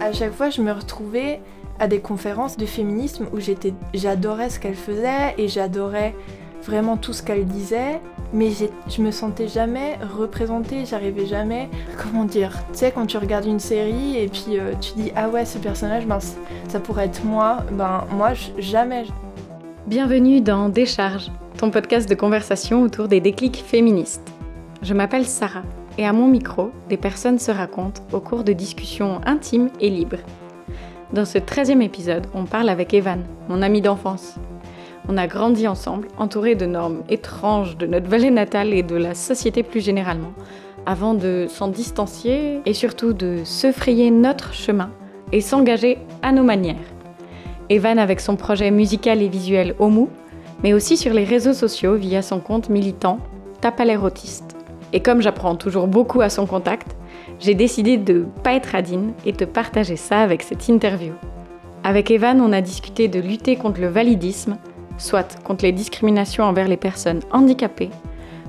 À chaque fois, je me retrouvais à des conférences de féminisme où j'étais, j'adorais ce qu'elle faisait et j'adorais vraiment tout ce qu'elle disait, mais je me sentais jamais représentée, j'arrivais jamais, comment dire, tu sais quand tu regardes une série et puis euh, tu dis ah ouais ce personnage, ben, ça pourrait être moi, ben moi jamais. Bienvenue dans Décharge, ton podcast de conversation autour des déclics féministes. Je m'appelle Sarah et à mon micro, des personnes se racontent au cours de discussions intimes et libres. Dans ce 13e épisode, on parle avec Evan, mon ami d'enfance. On a grandi ensemble, entourés de normes étranges de notre vallée natale et de la société plus généralement, avant de s'en distancier et surtout de se frayer notre chemin et s'engager à nos manières. Evan avec son projet musical et visuel Omu, mais aussi sur les réseaux sociaux via son compte militant autiste. Et comme j'apprends toujours beaucoup à son contact, j'ai décidé de pas être adine et de partager ça avec cette interview. Avec Evan, on a discuté de lutter contre le validisme, soit contre les discriminations envers les personnes handicapées,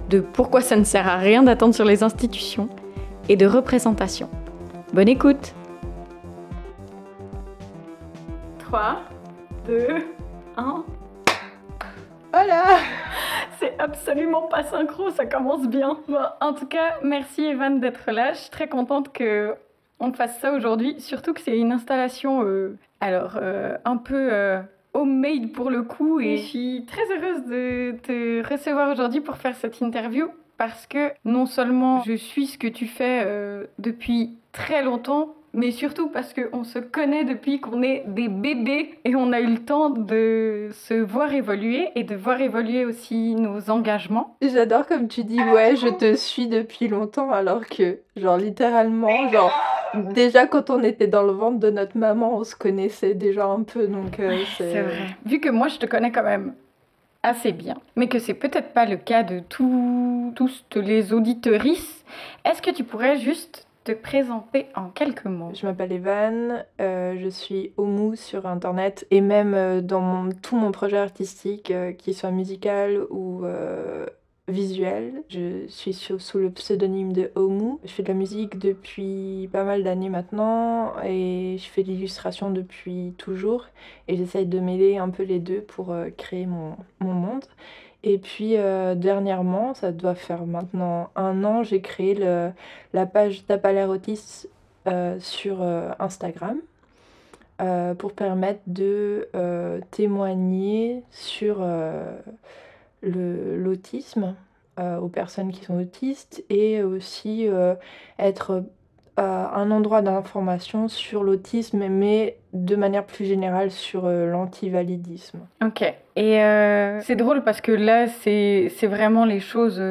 de pourquoi ça ne sert à rien d'attendre sur les institutions et de représentation. Bonne écoute 3, 2, 1. Voilà C'est absolument pas synchro, ça commence bien. en tout cas, merci Evan d'être là. Je suis très contente que on fasse ça aujourd'hui, surtout que c'est une installation, euh, alors euh, un peu euh, homemade pour le coup et je suis très heureuse de te recevoir aujourd'hui pour faire cette interview parce que non seulement je suis ce que tu fais euh, depuis très longtemps, mais surtout parce qu'on se connaît depuis qu'on est des bébés et on a eu le temps de se voir évoluer et de voir évoluer aussi nos engagements. J'adore comme tu dis, ouais, je te suis depuis longtemps alors que, genre, littéralement, genre, déjà quand on était dans le ventre de notre maman, on se connaissait déjà un peu, donc euh, c'est vrai. Vu que moi je te connais quand même assez bien, mais que c'est peut-être pas le cas de tous les auditorices, est-ce que tu pourrais juste te présenter en quelques mots Je m'appelle Evan, euh, je suis Omu sur internet et même euh, dans tout mon projet artistique, qu'il soit musical ou visuel. Je suis sous le pseudonyme de Omu. Je fais de la musique depuis pas mal d'années maintenant et je fais de l'illustration depuis toujours. Et j'essaye de mêler un peu les deux pour euh, créer mon monde. Et puis euh, dernièrement, ça doit faire maintenant un an, j'ai créé la page Tapalerotis euh, sur Instagram. pour permettre de témoigner sur l'autisme euh, aux personnes qui sont autistes et aussi euh, être euh, un endroit d'information sur l'autisme, mais de manière plus générale sur l'antivalidisme. Ok. Et c'est drôle parce que là, c'est vraiment les choses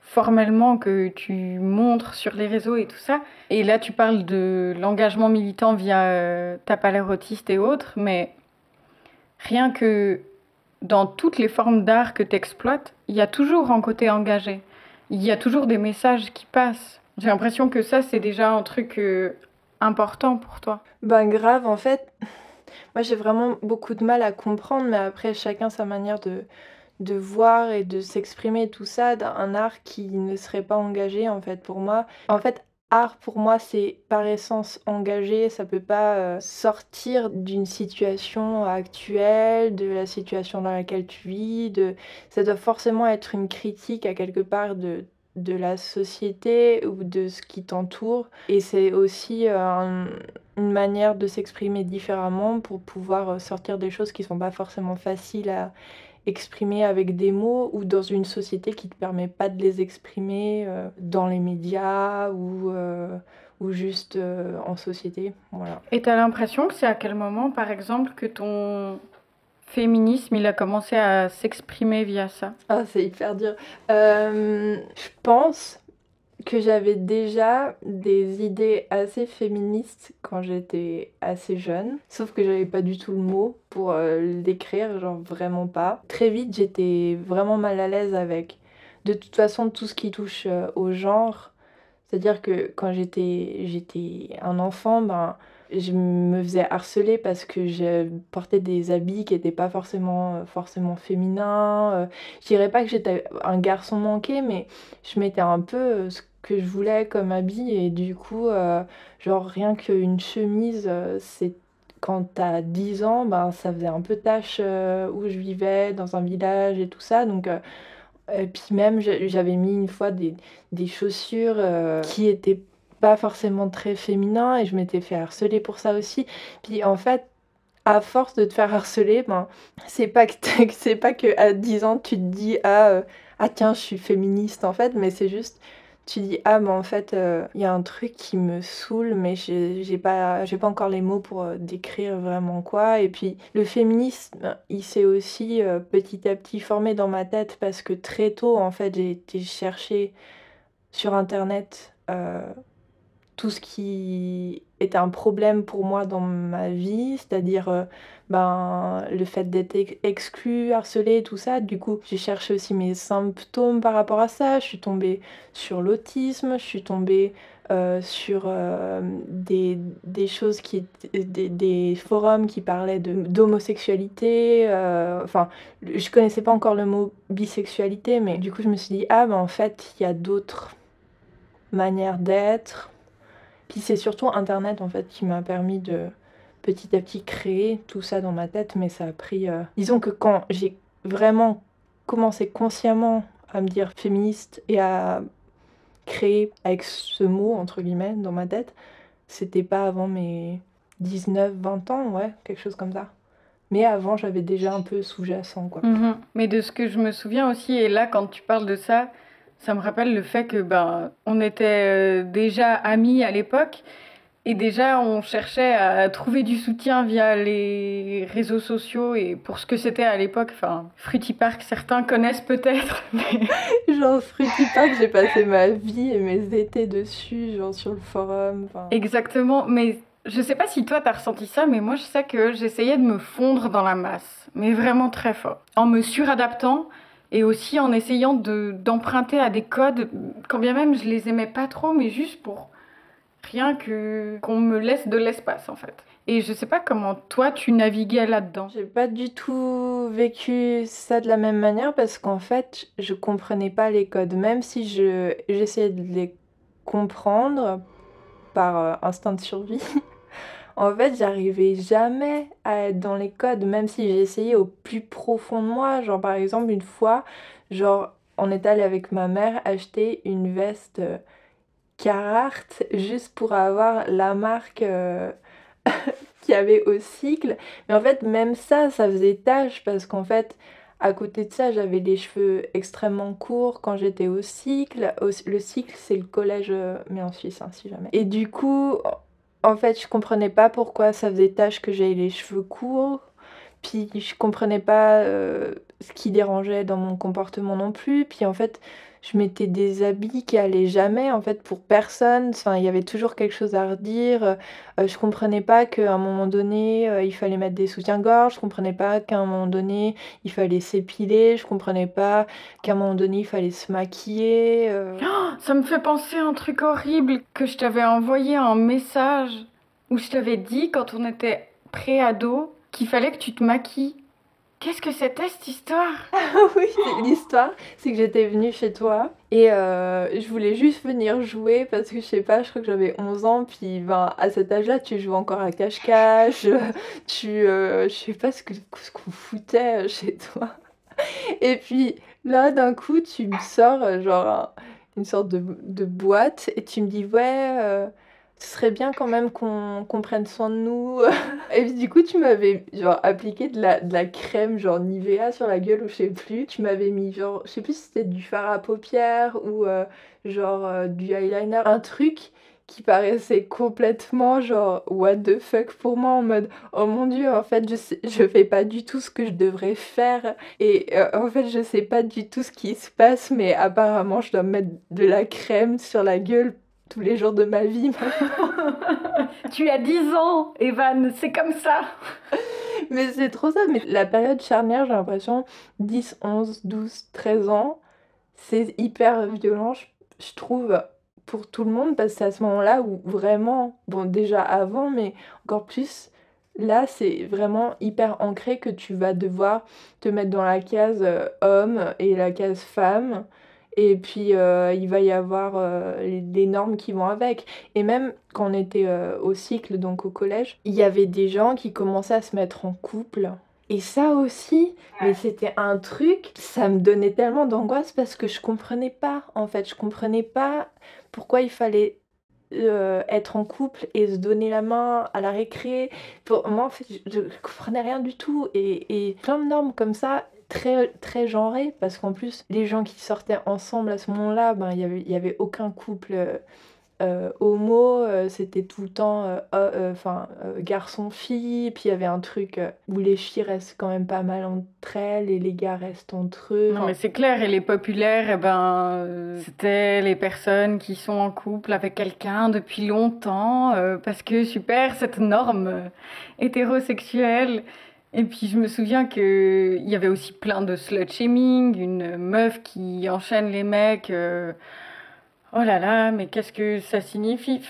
formellement que tu montres sur les réseaux et tout ça. Et là, tu parles de l'engagement militant via ta palais autiste et autres, mais rien que dans toutes les formes d'art que tu exploites, il y a toujours un côté engagé. Il y a toujours des messages qui passent. J'ai l'impression que ça, c'est déjà un truc euh, important pour toi. Ben grave, en fait, moi j'ai vraiment beaucoup de mal à comprendre, mais après, chacun sa manière de, voir et de s'exprimer, tout ça, d'un art qui ne serait pas engagé, en fait, pour moi. En fait, art pour moi c'est par essence engagé, ça peut pas euh, sortir d'une situation actuelle, de la situation dans laquelle tu vis, de ça doit forcément être une critique à quelque part de de la société ou de ce qui t'entoure et c'est aussi euh, une manière de s'exprimer différemment pour pouvoir sortir des choses qui sont pas forcément faciles à exprimer avec des mots ou dans une société qui ne te permet pas de les exprimer euh, dans les médias ou, euh, ou juste en société. Voilà. Et tu as l'impression que c'est à quel moment, par exemple, que ton féminisme, il a commencé à s'exprimer via ça Ah, c'est hyper dur. je pense que j'avais déjà des idées assez féministes quand j'étais assez jeune, sauf que j'avais pas du tout le mot pour euh, le décrire, genre vraiment pas. Très vite, j'étais vraiment mal à l'aise avec de toute façon tout ce qui touche euh, au genre. C'est-à-dire que quand j'étais j'étais un enfant, ben je me faisais harceler parce que je portais des habits qui n'étaient pas forcément, forcément féminins. Je dirais pas que j'étais un garçon manqué, mais je mettais un peu ce que je voulais comme habit et du coup, genre rien qu'une chemise, c'est quand t'as 10 ans, ben, ça faisait un peu tâche où je vivais, dans un village et tout ça. Donc, et puis même, j'avais mis une fois des, des chaussures qui étaient pas forcément très féminin et je m'étais fait harceler pour ça aussi. Puis en fait, à force de te faire harceler, ben, c'est pas que c'est pas que à 10 ans tu te dis ah, euh, ah tiens, je suis féministe en fait, mais c'est juste tu dis ah mais en fait euh, il y a un truc qui me saoule mais j'ai pas j'ai pas encore les mots pour euh, décrire vraiment quoi et puis le féminisme il s'est aussi petit à petit formé dans ma tête parce que très tôt en fait j'ai été chercher sur internet tout ce qui était un problème pour moi dans ma vie, c'est-à-dire euh, ben, le fait d'être exclu, harcelé, tout ça. Du coup, j'ai cherché aussi mes symptômes par rapport à ça. Je suis tombée sur l'autisme, je suis tombée euh, sur euh, des, choses qui des, des, forums qui parlaient d'homosexualité enfin je connaissais pas encore le mot bisexualité mais du coup je me suis dit ah ben en fait il y a d'autres manières d'être puis c'est surtout Internet en fait qui m'a permis de petit à petit créer tout ça dans ma tête, mais ça a pris... Euh, disons que quand j'ai vraiment commencé consciemment à me dire féministe et à créer avec ce mot, entre guillemets, dans ma tête, c'était pas avant mes 19, 20 ans, ouais, quelque chose comme ça. Mais avant, j'avais déjà un peu sous-jacent, quoi. Mhm. Mais de ce que je me souviens aussi, et là, quand tu parles de ça, ça me rappelle le fait que ben on était euh, déjà amis à l'époque et déjà on cherchait à trouver du soutien via les réseaux sociaux et pour ce que c'était à l'époque, enfin Fruity Park certains connaissent peut-être. Mais... genre Fruity Park, j'ai passé ma vie et mes étés dessus, genre sur le forum. Exactement, mais je sais pas si toi t'as ressenti ça, mais moi je sais que j'essayais de me fondre dans la masse, mais vraiment très fort, en me suradaptant et aussi en essayant d'emprunter à des codes, quand bien même je les aimais pas trop, mais juste pour rien que qu'on me laisse de l'espace en fait. Et je sais pas comment toi tu naviguais là-dedans. J'ai pas du tout vécu ça de la même manière parce qu'en fait je comprenais pas les codes, même si je j'essayais de les comprendre par euh, instinct de survie. En fait, j'arrivais jamais à être dans les codes, même si essayé au plus profond de moi. Genre, par exemple, une fois, genre, on est allé avec ma mère acheter une veste euh, Carhartt juste pour avoir la marque euh, qu'il y avait au cycle. Mais en fait, même ça, ça faisait tâche parce qu'en fait, à côté de ça, j'avais les cheveux extrêmement courts quand j'étais au cycle. le cycle, c'est le collège, euh, mais en Suisse, hein, si jamais. Et du coup, en fait, je comprenais pas pourquoi ça faisait tâche que j'aie les cheveux courts. Puis je comprenais pas euh, ce qui dérangeait dans mon comportement non plus. Puis en fait, je mettais des habits qui allaient jamais en fait pour personne. Enfin, il y avait toujours quelque chose à redire. Euh, je comprenais pas qu'à un moment donné, euh, il fallait mettre des soutiens-gorge. Je comprenais pas qu'à un moment donné, il fallait s'épiler. Je comprenais pas qu'à un moment donné, il fallait se maquiller. Euh. Oh, ça me fait penser à un truc horrible que je t'avais envoyé un message où je t'avais dit quand on était pré-ado qu'il fallait que tu te maquilles. Qu'est-ce que c'était cette histoire Oui, l'histoire, c'est que j'étais venue chez toi et euh, je voulais juste venir jouer parce que je sais pas, je crois que j'avais 11 ans, puis ben, à cet âge-là, tu joues encore à cache-cache, tu. Euh, je sais pas ce qu'on ce foutait chez toi. Et puis là, d'un coup, tu me sors euh, genre une sorte de, de, boîte et tu me dis, ouais ce serait bien quand même qu'on prenne soin de nous. et puis du coup, tu m'avais appliqué de la, de la crème genre Nivea sur la gueule ou je sais plus. Tu m'avais mis genre, je sais plus si c'était du fard à paupières ou euh, genre euh, du eyeliner. Un truc qui paraissait complètement genre what the fuck pour moi en mode oh mon dieu en fait je je fais pas du tout ce que je devrais faire et euh, en fait je sais pas du tout ce qui se passe mais apparemment je dois mettre de la crème sur la gueule tous les jours de ma vie tu as 10 ans, Evan, c'est comme ça. mais c'est trop ça. Mais la période charnière, j'ai l'impression, 10, 11, 12, 13 ans, c'est hyper violent, je, trouve, pour tout le monde parce que c'est à ce moment-là où vraiment, bon déjà avant, mais encore plus là, c'est vraiment hyper ancré que tu vas devoir te mettre dans la case euh, homme et la case femme. Et puis, euh, il va y avoir euh, les, normes qui vont avec. Et même quand on était au cycle, donc au collège, il y avait des gens qui commençaient à se mettre en couple. Et ça aussi, mais c'était un truc, ça me donnait tellement d'angoisse parce que je comprenais pas, en fait, je comprenais pas pourquoi il fallait euh, être en couple et se donner la main à la récré. Pour moi, en fait, je, ne comprenais rien du tout. Et, et, plein de normes comme ça, très, très genrées, parce qu'en plus, les gens qui sortaient ensemble à ce moment-là, ben, il n'y y avait aucun couple euh, euh, homo, euh, c'était tout le temps euh, enfin garçon-fille, puis il y avait un truc où les filles restent quand même pas mal entre elles et les gars restent entre eux. Non, mais c'est clair, et les populaires, eh ben, c'était les personnes qui sont en couple avec quelqu'un depuis longtemps, parce que super, cette norme hétérosexuelle. Et puis je me souviens qu'il y avait aussi plein de slut-shaming, une meuf qui enchaîne les mecs. Oh là là, mais qu'est-ce que ça signifie?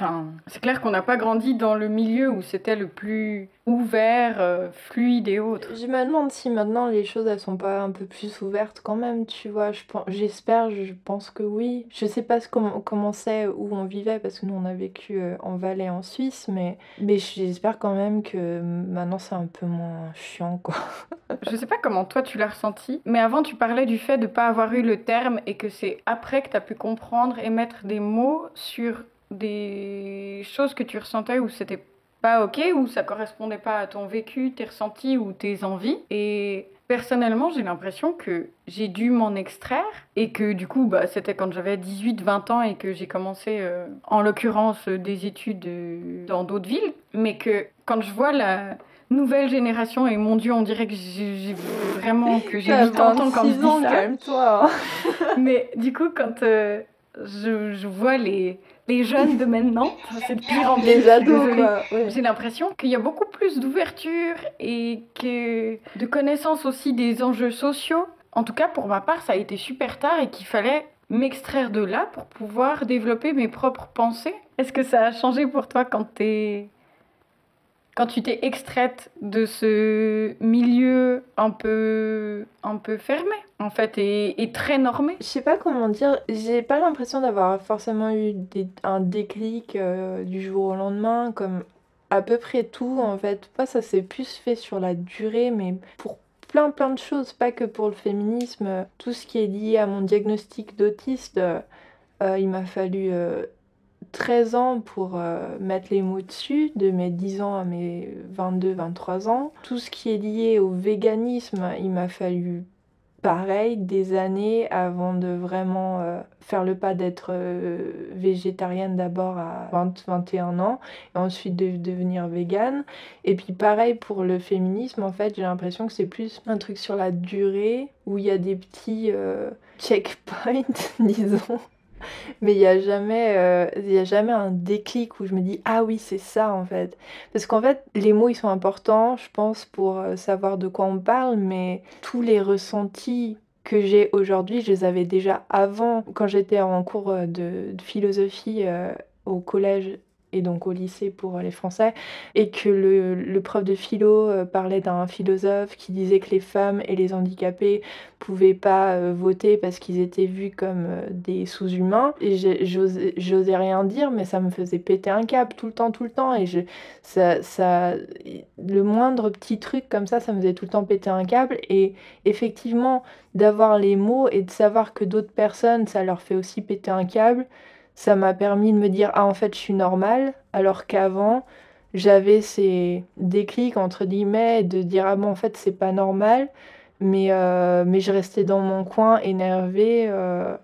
C'est clair qu'on n'a pas grandi dans le milieu où c'était le plus ouvert, euh, fluide et autres. Je me demande si maintenant les choses elles sont pas un peu plus ouvertes quand même, tu vois. Je j'espère, je pense que oui. Je sais pas comment comment c'est où on vivait parce que nous on a vécu euh, en Valais en Suisse, mais mais j'espère quand même que maintenant c'est un peu moins chiant quoi. je sais pas comment toi tu l'as ressenti, mais avant tu parlais du fait de pas avoir eu le terme et que c'est après que tu as pu comprendre et mettre des mots sur des choses que tu ressentais où c'était pas ok, ou ça correspondait pas à ton vécu, tes ressentis ou tes envies. Et personnellement, j'ai l'impression que j'ai dû m'en extraire et que du coup, bah, c'était quand j'avais 18-20 ans et que j'ai commencé, euh, en l'occurrence, des études euh, dans d'autres villes. Mais que quand je vois la nouvelle génération, et mon Dieu, on dirait que j'ai vraiment que j'ai 8 ans quand je dis ça. toi Mais du coup, quand euh, je, je vois les les jeunes de maintenant, c'est de pire en Les ados, J'ai l'impression qu'il y a beaucoup plus d'ouverture et que de connaissance aussi des enjeux sociaux. En tout cas, pour ma part, ça a été super tard et qu'il fallait m'extraire de là pour pouvoir développer mes propres pensées. Est-ce que ça a changé pour toi quand t'es quand tu t'es extraite de ce milieu un peu, un peu fermé, en fait, et, très normé. Je sais pas comment dire, j'ai pas l'impression d'avoir forcément eu un déclic euh, du jour au lendemain, comme à peu près tout, en fait. Pas ça s'est plus fait sur la durée, mais pour plein plein de choses, pas que pour le féminisme, tout ce qui est lié à mon diagnostic d'autiste, euh, euh, il m'a fallu 13 ans pour euh, mettre les mots dessus, de mes 10 ans à mes 22-23 ans. Tout ce qui est lié au véganisme, il m'a fallu pareil des années avant de vraiment euh, faire le pas d'être euh, végétarienne d'abord à 20-21 ans et ensuite de devenir végane. Et puis pareil pour le féminisme, en fait j'ai l'impression que c'est plus un truc sur la durée où il y a des petits checkpoints, disons mais il n'y a, jamais, euh, a jamais un déclic où je me dis ah oui c'est ça en fait. Parce qu'en fait les mots ils sont importants je pense pour euh, savoir de quoi on parle mais tous les ressentis que j'ai aujourd'hui je les avais déjà avant quand j'étais en cours euh, de, philosophie au collège et donc au lycée pour les Français, et que le, le prof de philo euh, parlait d'un philosophe qui disait que les femmes et les handicapés pouvaient pas euh, voter parce qu'ils étaient vus comme euh, des sous-humains. Et j'osais rien dire, mais ça me faisait péter un câble tout le temps, tout le temps. Et le moindre petit truc comme ça, ça me faisait tout le temps péter un câble. Et effectivement, d'avoir les mots et de savoir que d'autres personnes, ça leur fait aussi péter un câble, ça m'a permis de me dire ah en fait je suis normale alors qu'avant j'avais ces déclics entre guillemets de dire ah bon en fait c'est pas normal mais, euh, mais je restais dans mon coin énervée euh,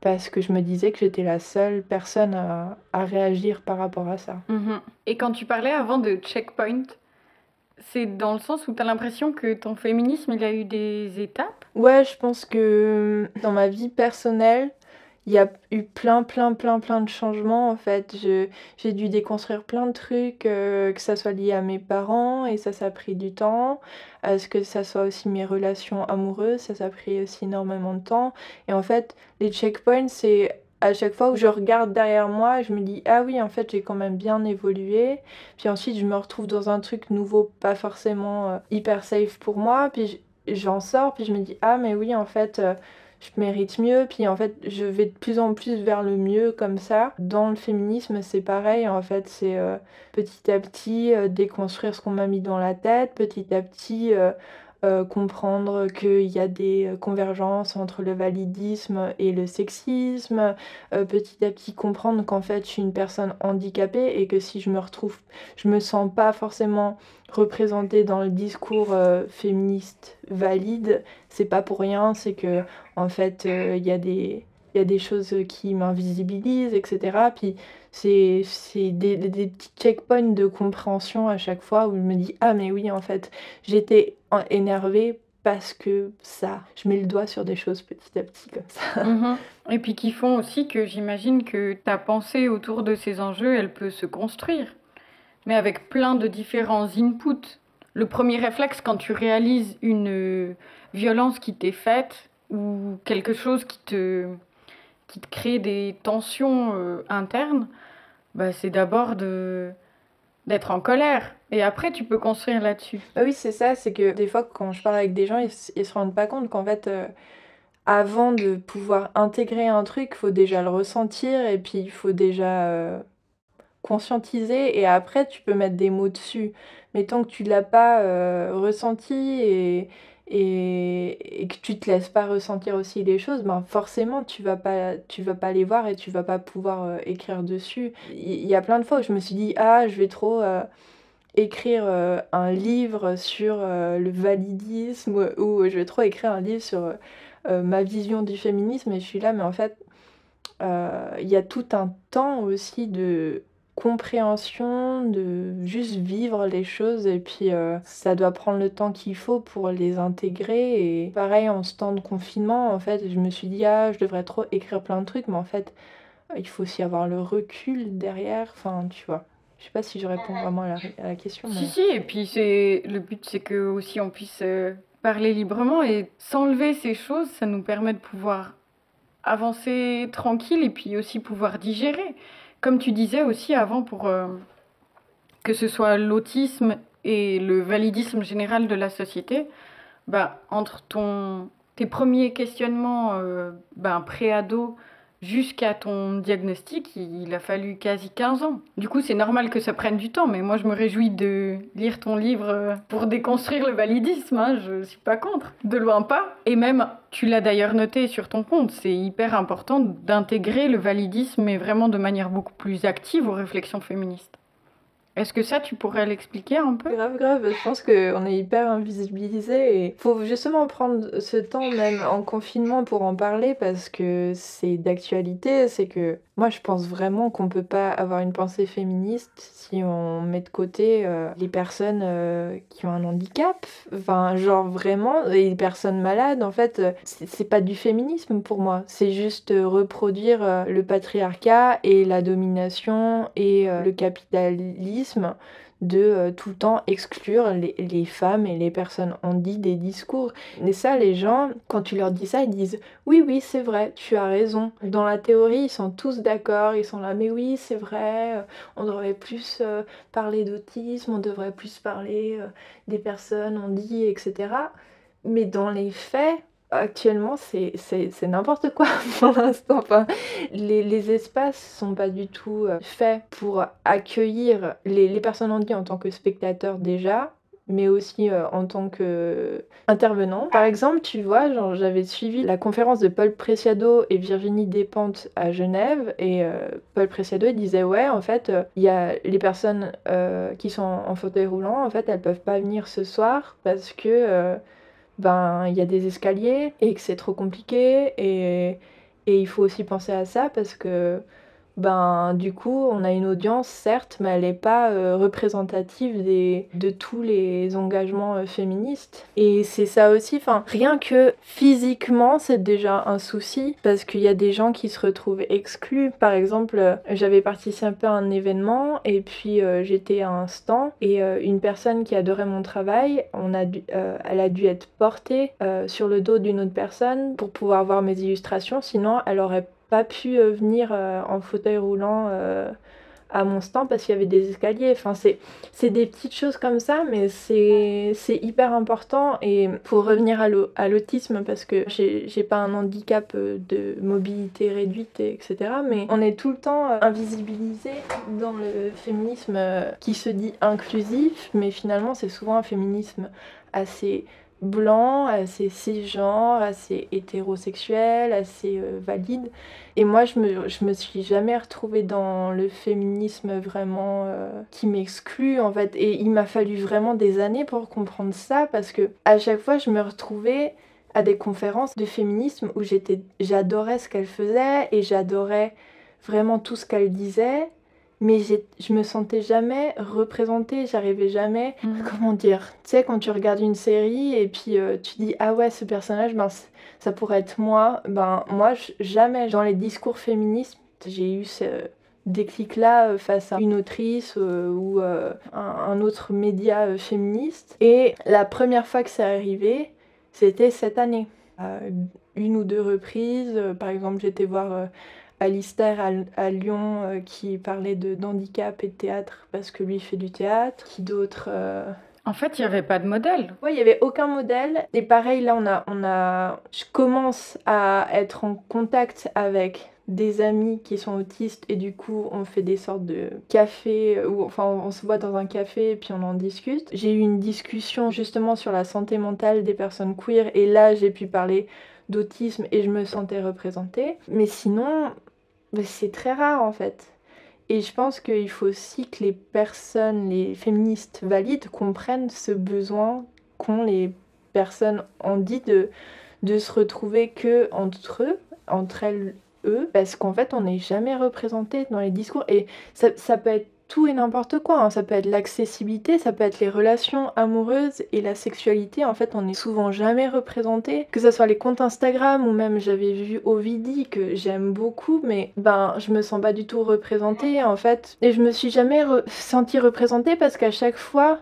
parce que je me disais que j'étais la seule personne à, à, réagir par rapport à ça. Mhm. Et quand tu parlais avant de checkpoint, c'est dans le sens où tu as l'impression que ton féminisme il a eu des étapes? Ouais, je pense que dans ma vie personnelle, il y a eu plein, plein, plein, plein de changements en fait. j'ai dû déconstruire plein de trucs, euh, que ça soit lié à mes parents, et ça, ça a pris du temps. À ce que ça soit aussi mes relations amoureuses, ça, ça a pris aussi énormément de temps. Et en fait, les checkpoints, c'est à chaque fois où je regarde derrière moi, je me dis ah oui, en fait, j'ai quand même bien évolué. Puis ensuite, je me retrouve dans un truc nouveau, pas forcément euh, hyper safe pour moi. Puis j'en sors, puis je me dis ah mais oui, en fait, euh, je mérite mieux. Puis en fait, je vais de plus en plus vers le mieux comme ça. Dans le féminisme, c'est pareil. En fait, c'est euh, petit à petit déconstruire ce qu'on m'a mis dans la tête, petit à petit euh, comprendre qu'il y a des euh, convergences entre le validisme et le sexisme, euh, petit à petit comprendre qu'en fait je suis une personne handicapée et que si je me retrouve, je me sens pas forcément représentée dans le discours féministe valide, c'est pas pour rien, c'est que en fait il y a des il y a des choses qui m'invisibilisent, etc. Puis c'est des, des, petits checkpoints de compréhension à chaque fois où je me dis Ah, mais oui, en fait, j'étais énervée parce que ça, je mets le doigt sur des choses petit à petit comme ça. Mhm. Et puis qui font aussi que j'imagine que ta pensée autour de ces enjeux, elle peut se construire, mais avec plein de différents inputs. Le premier réflexe quand tu réalises une violence qui t'est faite ou quelque chose qui te qui te crée des tensions euh, internes, bah, c'est d'abord de d'être en colère. Et après, tu peux construire là-dessus. Bah oui, c'est ça. C'est que des fois, quand je parle avec des gens, ils, ils se rendent pas compte qu'en fait, euh, avant de pouvoir intégrer un truc, il faut déjà le ressentir et puis il faut déjà euh, conscientiser. Et après, tu peux mettre des mots dessus. Mais tant que tu l'as pas ressenti et, et, que tu te laisses pas ressentir aussi les choses, ben forcément tu vas pas tu vas pas les voir et tu vas pas pouvoir euh, écrire dessus. Il y, a plein de fois où je me suis dit ah je vais trop euh, écrire euh, un livre sur le validisme ou je vais trop écrire un livre sur ma vision du féminisme et je suis là mais en fait il y a tout un temps aussi de compréhension, de juste vivre les choses et puis euh, ça doit prendre le temps qu'il faut pour les intégrer et pareil en ce temps de confinement en fait je me suis dit ah je devrais trop écrire plein de trucs mais en fait il faut aussi avoir le recul derrière enfin tu vois. Je sais pas si je réponds vraiment à la, question si si et puis c'est le but c'est que aussi on puisse euh, parler librement et s'enlever ces choses ça nous permet de pouvoir avancer tranquille et puis aussi pouvoir digérer comme tu disais aussi avant, pour euh, que ce soit l'autisme et le validisme général de la société, bah, entre ton, tes premiers questionnements euh, bah, pré-ado jusqu'à ton diagnostic, il a fallu quasi 15 ans. Du coup, c'est normal que ça prenne du temps, mais moi, je me réjouis de lire ton livre pour déconstruire le validisme. Hein, je suis pas contre, de loin pas. Et même, tu l'as d'ailleurs noté sur ton compte, c'est hyper important d'intégrer le validisme, mais vraiment de manière beaucoup plus active aux réflexions féministes. Est-ce que ça, tu pourrais l'expliquer un peu? Grave, grave. Je pense qu'on est hyper invisibilisé et faut justement prendre ce temps, même en confinement, pour en parler parce que c'est d'actualité. C'est que moi, je pense vraiment qu'on peut pas avoir une pensée féministe si on met de côté euh, les personnes euh, qui ont un handicap. Enfin, genre vraiment, les personnes malades, en fait, euh, c'est pas du féminisme pour moi. C'est juste reproduire le patriarcat et la domination et le capitalisme de euh, tout le temps exclure les, femmes et les personnes dit des discours. Et ça, les gens, quand tu leur dis ça, ils disent oui, oui, c'est vrai, tu as raison. Dans la théorie, ils sont tous d'accord, ils sont là, mais oui, c'est vrai, euh, on devrait plus euh, parler d'autisme, on devrait plus parler des personnes dit etc. Mais dans les faits, actuellement, c'est n'importe quoi pour l'instant. Les, les, espaces sont pas du tout euh, faits pour accueillir les, les personnes handicapées en tant que spectateurs déjà, mais aussi euh, en tant qu'intervenants. Par exemple, tu vois, j'avais suivi la conférence de Paul Preciado et Virginie Despentes à Genève, et euh, Paul Preciado disait ouais, en fait, il y a les personnes qui sont en fauteuil roulant, en fait, elles peuvent pas venir ce soir parce que ben il y a des escaliers et que c'est trop compliqué et, et il faut aussi penser à ça parce que ben du coup on a une audience certes mais elle n'est pas euh, représentative des, de tous les engagements euh, féministes. Et c'est ça aussi enfin rien que physiquement c'est déjà un souci parce qu'il y a des gens qui se retrouvent exclus. Par exemple euh, j'avais participé à un événement et puis j'étais à un stand et une personne qui adorait mon travail on a dû, elle a dû être portée sur le dos d'une autre personne pour pouvoir voir mes illustrations sinon elle aurait pas pu venir en fauteuil roulant à mon stand parce qu'il y avait des escaliers. Enfin, c'est, des petites choses comme ça, mais c'est, hyper important. Et pour revenir à, l'autisme, parce que j'ai, pas un handicap euh, de mobilité réduite, etc., mais on est tout le temps euh, invisibilisé dans le féminisme euh, qui se dit inclusif, mais finalement, c'est souvent un féminisme assez blanc, assez cisgenre, assez hétérosexuel, assez euh, valide. Et moi, je me, je me suis jamais retrouvée dans le féminisme vraiment euh, qui m'exclut, en fait. Et il m'a fallu vraiment des années pour comprendre ça, parce que à chaque fois, je me retrouvais à des conférences de féminisme où j'étais, j'adorais ce qu'elle faisait et j'adorais vraiment tout ce qu'elle disait mais je me sentais jamais représentée, j'arrivais jamais, mm. comment dire, tu sais, quand tu regardes une série et puis euh, tu dis, ah ouais, ce personnage, ben, ça pourrait être moi, ben moi, jamais dans les discours féministes, j'ai eu ce déclic-là euh, face à une autrice euh, ou un, autre média féministe. Et la première fois que ça arrivé, c'était cette année. une ou deux reprises, par exemple, j'étais voir Alistair à, Lyon euh, qui parlait de d'handicap et de théâtre parce que lui fait du théâtre. Qui d'autre euh, En fait, il n'y avait pas de modèle. Oui, il n'y avait aucun modèle. Et pareil, là, on a, on a... je commence à être en contact avec des amis qui sont autistes et du coup on fait des sortes de cafés ou enfin on se voit dans un café et puis on en discute. J'ai eu une discussion justement sur la santé mentale des personnes queer et là j'ai pu parler d'autisme et je me sentais représentée. Mais sinon, c'est très rare en fait. Et je pense qu'il faut aussi que les personnes, les féministes valides, comprennent ce besoin qu'ont les personnes en dit de, de se retrouver que entre eux, entre elles, eux, parce qu'en fait on n'est jamais représenté dans les discours. Et ça, ça peut être tout et n'importe quoi. Hein. Ça peut être l'accessibilité, ça peut être les relations amoureuses et la sexualité. En fait, on n'est souvent jamais représenté. Que ce soit les comptes Instagram ou même j'avais vu Ovidie que j'aime beaucoup, mais ben je me sens pas du tout représentée en fait. Et je me suis jamais sentie représentée parce qu'à chaque fois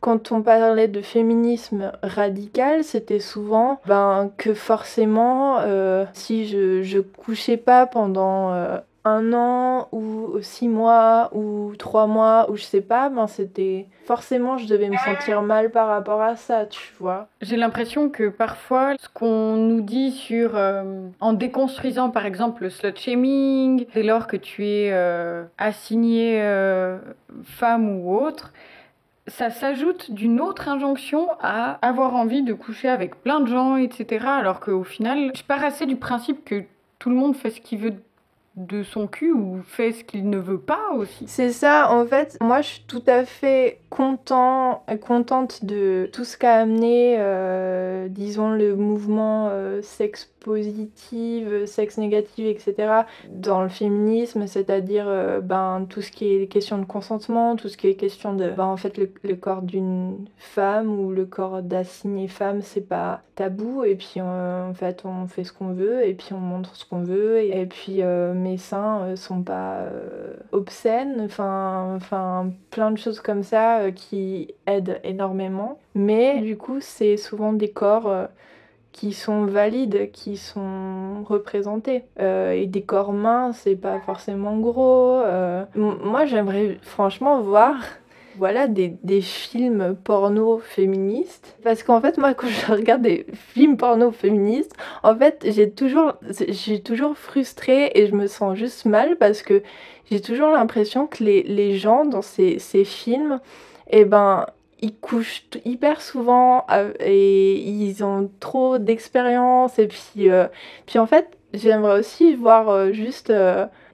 quand on parlait de féminisme radical, c'était souvent ben, que forcément, euh, si je, je couchais pas pendant euh, un an ou six mois ou trois mois ou je sais pas, ben c'était forcément je devais me sentir mal par rapport à ça, tu vois. J'ai l'impression que parfois ce qu'on nous dit sur euh, en déconstruisant par exemple le slut shaming, dès lors que tu es euh, assigné euh, femme ou autre, ça s'ajoute d'une autre injonction à avoir envie de coucher avec plein de gens, etc. Alors qu'au final, je pars assez du principe que tout le monde fait ce qu'il veut de son cul ou fait ce qu'il ne veut pas aussi. C'est ça, en fait, moi je suis tout à fait content, contente de tout ce qu'a amené, euh, disons, le mouvement euh, sexe positive, sexe négative, etc. dans le féminisme, c'est-à-dire euh, ben, tout ce qui est question de consentement, tout ce qui est question de... Ben, en fait, le, corps d'une femme ou le corps d'assignée femme, c'est pas tabou, et puis en fait, on fait ce qu'on veut, et puis on montre ce qu'on veut, et, puis seins sont pas obscènes, enfin, plein de choses comme ça qui aident énormément. Mais du coup, c'est souvent des corps qui sont valides, qui sont représentés. Euh, et des corps minces, c'est pas forcément gros. Euh. Moi, j'aimerais franchement voir voilà, des, des, films porno féministes. Parce qu'en fait, moi, quand je regarde des films porno féministes, en fait, j'ai toujours, j'ai toujours frustrée et je me sens juste mal parce que j'ai toujours l'impression que les, les, gens dans ces, ces films, eh ben, ils couchent hyper souvent euh, et ils ont trop d'expérience. Et puis, euh, puis en fait, j'aimerais aussi voir euh, juste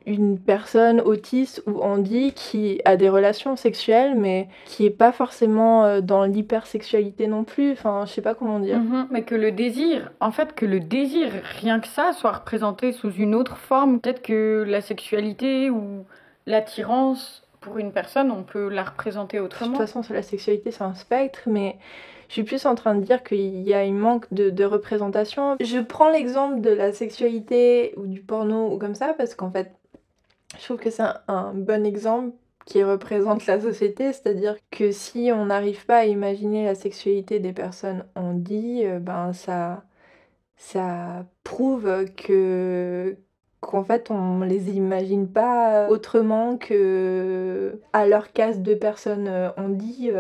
une personne autiste ou handi qui a des relations sexuelles, mais qui est pas forcément dans l'hypersexualité non plus. Enfin, je sais pas comment dire. Mhm. mais que le désir, en fait, que le désir, rien que ça, soit représenté sous une autre forme. Peut-être que la sexualité ou l'attirance pour une personne, on peut la représenter autrement. De toute façon, la sexualité, c'est un spectre, mais je suis plus en train de dire qu'il y a un manque de, représentation. Je prends l'exemple de la sexualité ou du porno ou comme ça, parce qu'en fait, je trouve que c'est un, bon exemple qui représente la société, c'est-à-dire que si on n'arrive pas à imaginer la sexualité des personnes on dit, euh, ben ça, ça prouve que qu'en fait on les imagine pas autrement que à leur case de personnes on dit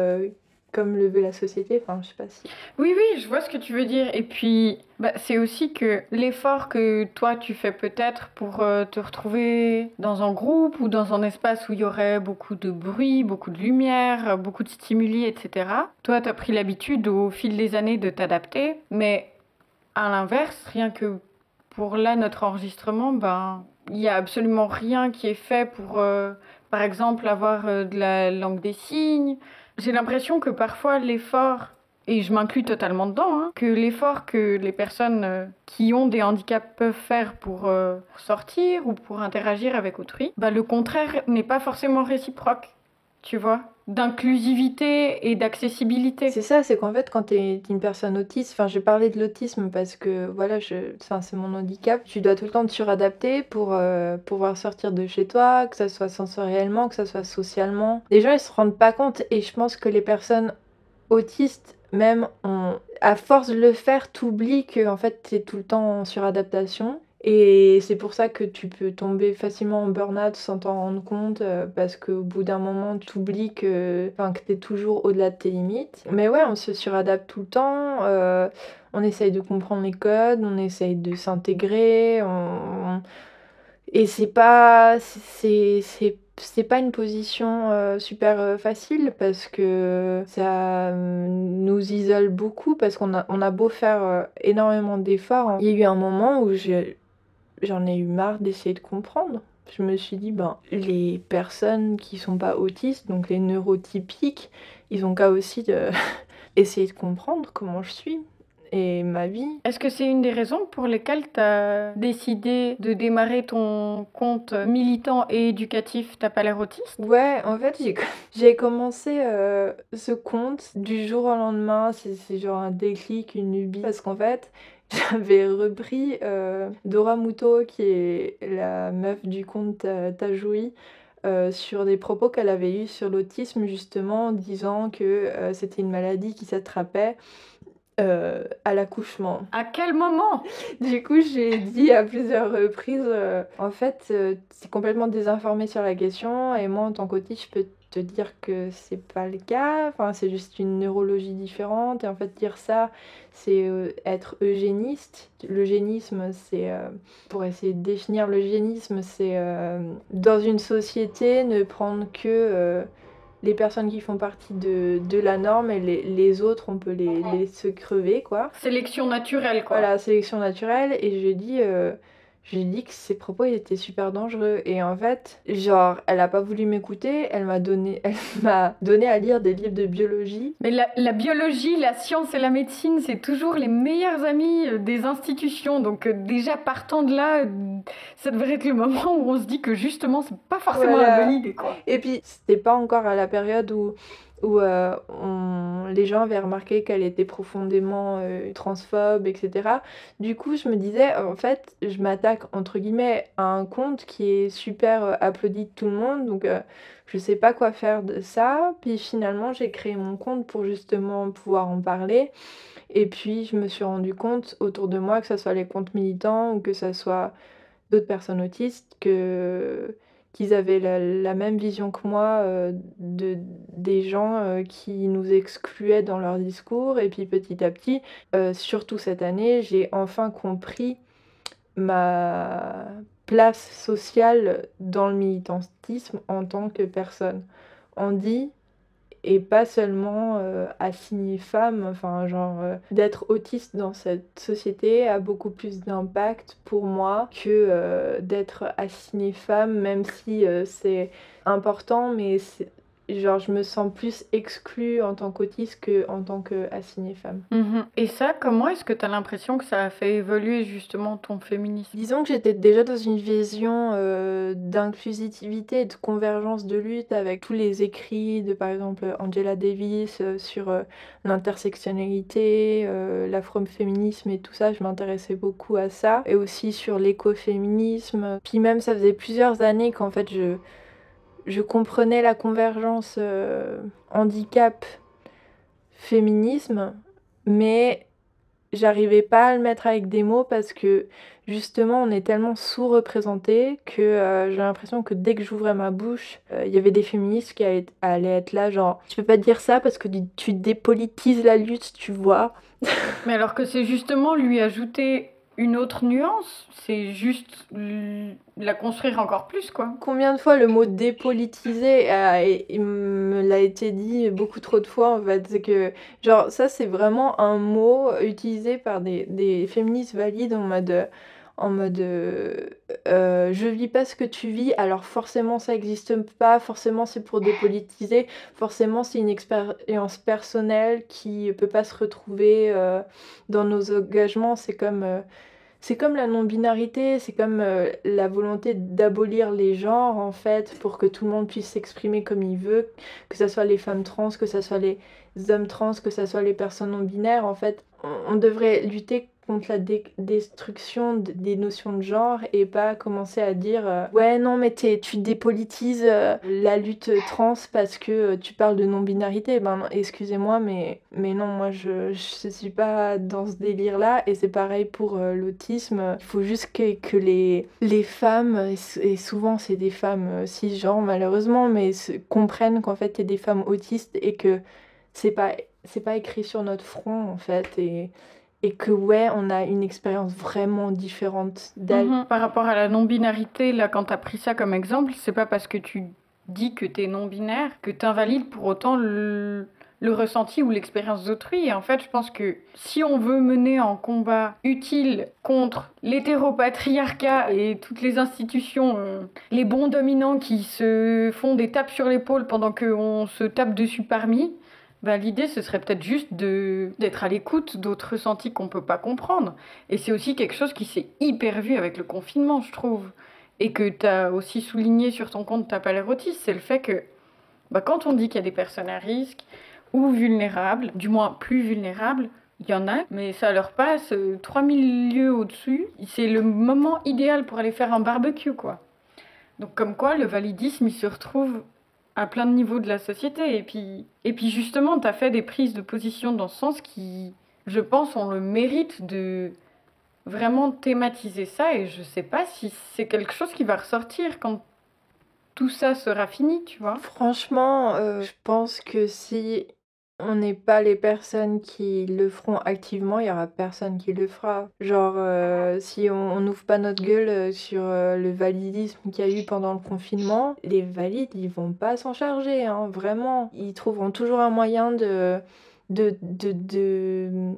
comme le veut la société. Enfin, je sais pas si. Oui, oui, je vois ce que tu veux dire. Et puis, bah, c'est aussi que l'effort que toi tu fais peut-être pour euh, te retrouver dans un groupe ou dans un espace où il y aurait beaucoup de bruit, beaucoup de lumière, beaucoup de stimuli, etc. Toi, tu as pris l'habitude au fil des années de t'adapter. Mais à l'inverse, rien que pour là, notre enregistrement, ben. Il n'y a absolument rien qui est fait pour, euh, par exemple, avoir euh, de la langue des signes, j'ai l'impression que parfois l'effort, et je m'inclus totalement dedans, hein, que l'effort que les personnes euh, qui ont des handicaps peuvent faire pour euh, sortir ou pour interagir avec autrui, bah, le contraire n'est pas forcément réciproque, tu vois d'inclusivité et d'accessibilité. C'est ça, c'est qu'en fait, quand tu es une personne autiste, enfin, je parlais de l'autisme parce que voilà, c'est mon handicap, tu dois tout le temps te suradapter pour euh, pouvoir sortir de chez toi, que ça soit sensoriellement, que ça soit socialement. Les gens, ils se rendent pas compte et je pense que les personnes autistes, même, à force de le faire, t'oublies que en fait, tu es tout le temps en suradaptation et c'est pour ça que tu peux tomber facilement en burn-out sans t'en rendre compte, euh, parce qu'au bout d'un moment, tu oublies que, que tu es toujours au-delà de tes limites. Mais ouais, on se suradapte tout le temps, euh, on essaye de comprendre les codes, on essaye de s'intégrer, et c'est pas... c'est c'est pas une position euh, super facile parce que ça nous isole beaucoup parce qu'on a, on a beau faire énormément d'efforts. Hein. Il y a eu un moment où j'ai j'en ai eu marre d'essayer de comprendre. Je me suis dit, ben, les personnes qui sont pas autistes, donc les neurotypiques, ils ont qu'à aussi de essayer de comprendre comment je suis et ma vie. Est-ce que c'est une des raisons pour lesquelles tu as décidé de démarrer ton compte militant et éducatif T'as pas l'air autiste? Ouais, en fait, j'ai commencé euh, ce compte du jour au lendemain. C'est genre un déclic, une lubie. Parce qu'en fait, j'avais repris euh, Dora Muto, qui est la meuf du conte Tajoui, euh, sur des propos qu'elle avait eus sur l'autisme, justement, disant que euh, c'était une maladie qui s'attrapait à l'accouchement. À quel moment? Du coup, j'ai dit à plusieurs reprises, en fait, c'est complètement désinformé sur la question, et moi, en tant qu'autiste, je peux te dire que c'est pas le cas, enfin, c'est juste une neurologie différente, et en fait, dire ça, c'est euh, être eugéniste. L'eugénisme, c'est, euh, pour essayer de définir l'eugénisme, c'est euh, dans une société ne prendre que les personnes qui font partie de, de la norme et les, les, autres, on peut les, les se crever, quoi. Sélection naturelle, quoi. Voilà, sélection naturelle, et je dis je lui ai dit que ses propos étaient super dangereux. Et en fait genre elle a pas voulu m'écouter. Elle m'a donné elle m'a donné à lire des livres de biologie. Mais la, la, biologie la science et la médecine c'est toujours les meilleurs amis euh, des institutions. Donc euh, déjà partant de là euh, ça devrait être le moment où on se dit que justement c'est pas forcément la bonne idée quoi. Et puis c'était pas encore à la période où où euh, les gens avaient remarqué qu'elle était profondément euh, transphobe, etc. Du coup, je me disais, en fait, je m'attaque entre guillemets à un compte qui est super euh, applaudi de tout le monde, donc je sais pas quoi faire de ça. Puis finalement, j'ai créé mon compte pour justement pouvoir en parler. Et puis, je me suis rendu compte autour de moi, que ce soit les comptes militants ou que ce soit d'autres personnes autistes, que qu'ils avaient la, même vision que moi euh, de, des gens euh, qui nous excluaient dans leur discours. Et puis petit à petit, euh, surtout cette année, j'ai enfin compris ma place sociale dans le militantisme en tant que personne. On dit et pas seulement euh, assigner femme, enfin genre euh, d'être autiste dans cette société a beaucoup plus d'impact pour moi que euh, d'être assignée femme, même si c'est important, mais genre je me sens plus exclue en tant qu'autiste qu'en tant qu'assignée femme. Mhm. Et ça, comment est-ce que tu as l'impression que ça a fait évoluer justement ton féminisme? Disons que j'étais déjà dans une vision euh, d'inclusivité et de convergence de lutte avec tous les écrits de par exemple Angela Davis euh, sur euh, l'intersectionnalité, l'afroféminisme et tout ça, je m'intéressais beaucoup à ça. Et aussi sur l'écoféminisme. Puis même ça faisait plusieurs années qu'en fait je je comprenais la convergence euh, handicap-féminisme, mais j'arrivais pas à le mettre avec des mots parce que justement on est tellement sous-représenté que euh, j'ai l'impression que dès que j'ouvrais ma bouche, euh, il y avait des féministes qui allaient, être là genre tu peux pas dire ça parce que tu dépolitises la lutte, tu vois. Mais alors que c'est justement lui ajouter une autre nuance, c'est juste la construire encore plus, quoi. Combien de fois le mot dépolitisé me l'a été dit beaucoup trop de fois, en fait? C'est que, genre, ça, c'est vraiment un mot utilisé par des, des féministes valides en mode en mode euh, euh, je vis pas ce que tu vis, alors forcément ça existe pas, forcément c'est pour dépolitiser, forcément c'est une expérience personnelle qui peut pas se retrouver euh, dans nos engagements, c'est comme c'est comme la non-binarité, c'est comme la volonté d'abolir les genres en fait pour que tout le monde puisse s'exprimer comme il veut, que ce soit les femmes trans, que ce soit les hommes trans, que ce soit les personnes non binaires en fait. On devrait lutter contre la destruction des notions de genre et pas commencer à dire euh, ouais non mais tu dépolitises euh, la lutte trans parce que euh, tu parles de non-binarité. Ben excusez-moi mais mais non moi je je suis pas dans ce délire là et c'est pareil pour l'autisme. Il faut juste que, que les les femmes et souvent c'est des femmes cisgenres malheureusement mais comprennent qu'en fait il y a des femmes autistes et que c'est pas pas écrit sur notre front en fait et que ouais, on a une expérience vraiment différente d'elle. Mhm. Par rapport à la non-binarité, là, quand tu as pris ça comme exemple, c'est pas parce que tu dis que tu es non-binaire que tu invalides pour autant le, le ressenti ou l'expérience d'autrui. Et en fait, je pense que si on veut mener un combat utile contre l'hétéropatriarcat et toutes les institutions, euh, les bons dominants qui se font des tapes sur l'épaule pendant qu'on se tape dessus parmi, bah, l'idée, ce serait peut-être juste d'être à l'écoute d'autres ressentis qu'on ne peut pas comprendre. Et c'est aussi quelque chose qui s'est hyper vu avec le confinement, je trouve. Et que tu as aussi souligné sur ton compte T'as pas l'air autiste, c'est le fait que bah, quand on dit qu'il y a des personnes à risque ou vulnérables, du moins plus vulnérables, il y en a, mais ça leur passe 3000 euh, lieues au-dessus. C'est le moment idéal pour aller faire un barbecue, quoi. Donc comme quoi, le validisme, il se retrouve à plein de niveaux de la société. Et puis, et puis justement, tu as fait des prises de position dans ce sens qui, je pense, ont le mérite de vraiment thématiser ça. Et je sais pas si c'est quelque chose qui va ressortir quand tout ça sera fini, tu vois. Franchement, euh, je pense que si on n'est pas les personnes qui le feront activement, il y aura personne qui le fera. Genre, euh, si on n'ouvre pas notre gueule euh, sur euh, le validisme qu'il y a eu pendant le confinement, les valides, ils vont pas s'en charger, hein, vraiment. Ils trouveront toujours un moyen de, de, de, de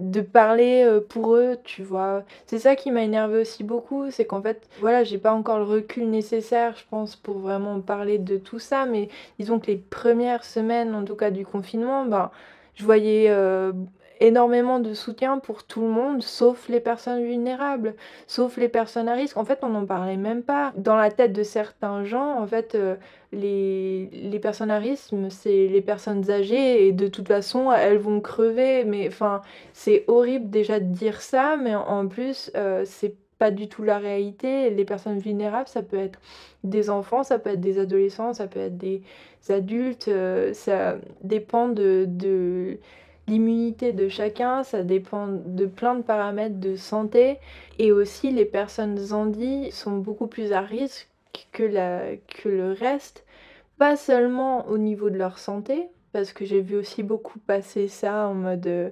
de parler euh, pour eux, tu vois. C'est ça qui m'a énervé aussi beaucoup, c'est qu'en fait, voilà, j'ai pas encore le recul nécessaire, je pense, pour vraiment parler de tout ça, mais disons que les premières semaines, en tout cas du confinement, ben, je voyais euh, énormément de soutien pour tout le monde, sauf les personnes vulnérables, sauf les personnes à risque. En fait, on n'en parlait même pas. Dans la tête de certains gens, en fait, euh, les, les personnes à risque, c'est les personnes âgées et de toute façon, elles vont crever. Mais enfin, c'est horrible déjà de dire ça, mais en plus, euh, c'est pas du tout la réalité. Les personnes vulnérables, ça peut être des enfants, ça peut être des adolescents, ça peut être des adultes, euh, ça dépend de, de l'immunité de chacun, ça dépend de plein de paramètres de santé. Et aussi, les personnes handy sont beaucoup plus à risque que le reste. Pas seulement au niveau de leur santé, parce que j'ai vu aussi beaucoup passer ça en mode euh,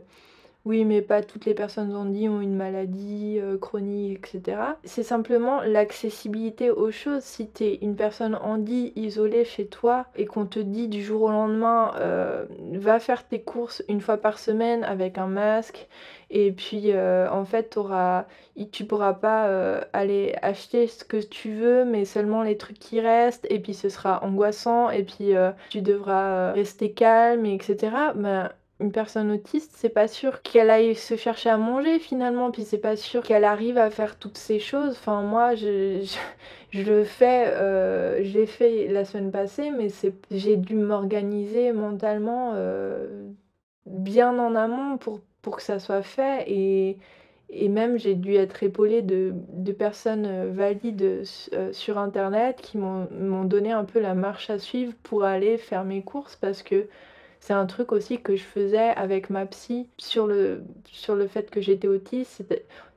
oui, mais pas toutes les personnes handy ont une maladie euh, chronique, etc. C'est simplement l'accessibilité aux choses. Si tu une personne handy isolée chez toi et qu'on te dit du jour au lendemain, euh, va faire tes courses une fois par semaine avec un masque, et puis euh, en fait, auras, tu pourras pas aller acheter ce que tu veux, mais seulement les trucs qui restent, et puis ce sera angoissant, et puis tu devras rester calme, etc une personne autiste, c'est pas sûr qu'elle aille se chercher à manger finalement, puis c'est pas sûr qu'elle arrive à faire toutes ces choses. Enfin, moi, je, le fais, euh, fait la semaine passée, mais j'ai dû m'organiser mentalement euh, bien en amont pour, que ça soit fait. Et, et même, j'ai dû être épaulée de, personnes valides euh, sur Internet qui m'ont, m'ont donné un peu la marche à suivre pour aller faire mes courses parce que c'est un truc aussi que je faisais avec ma psy sur le, fait que j'étais autiste.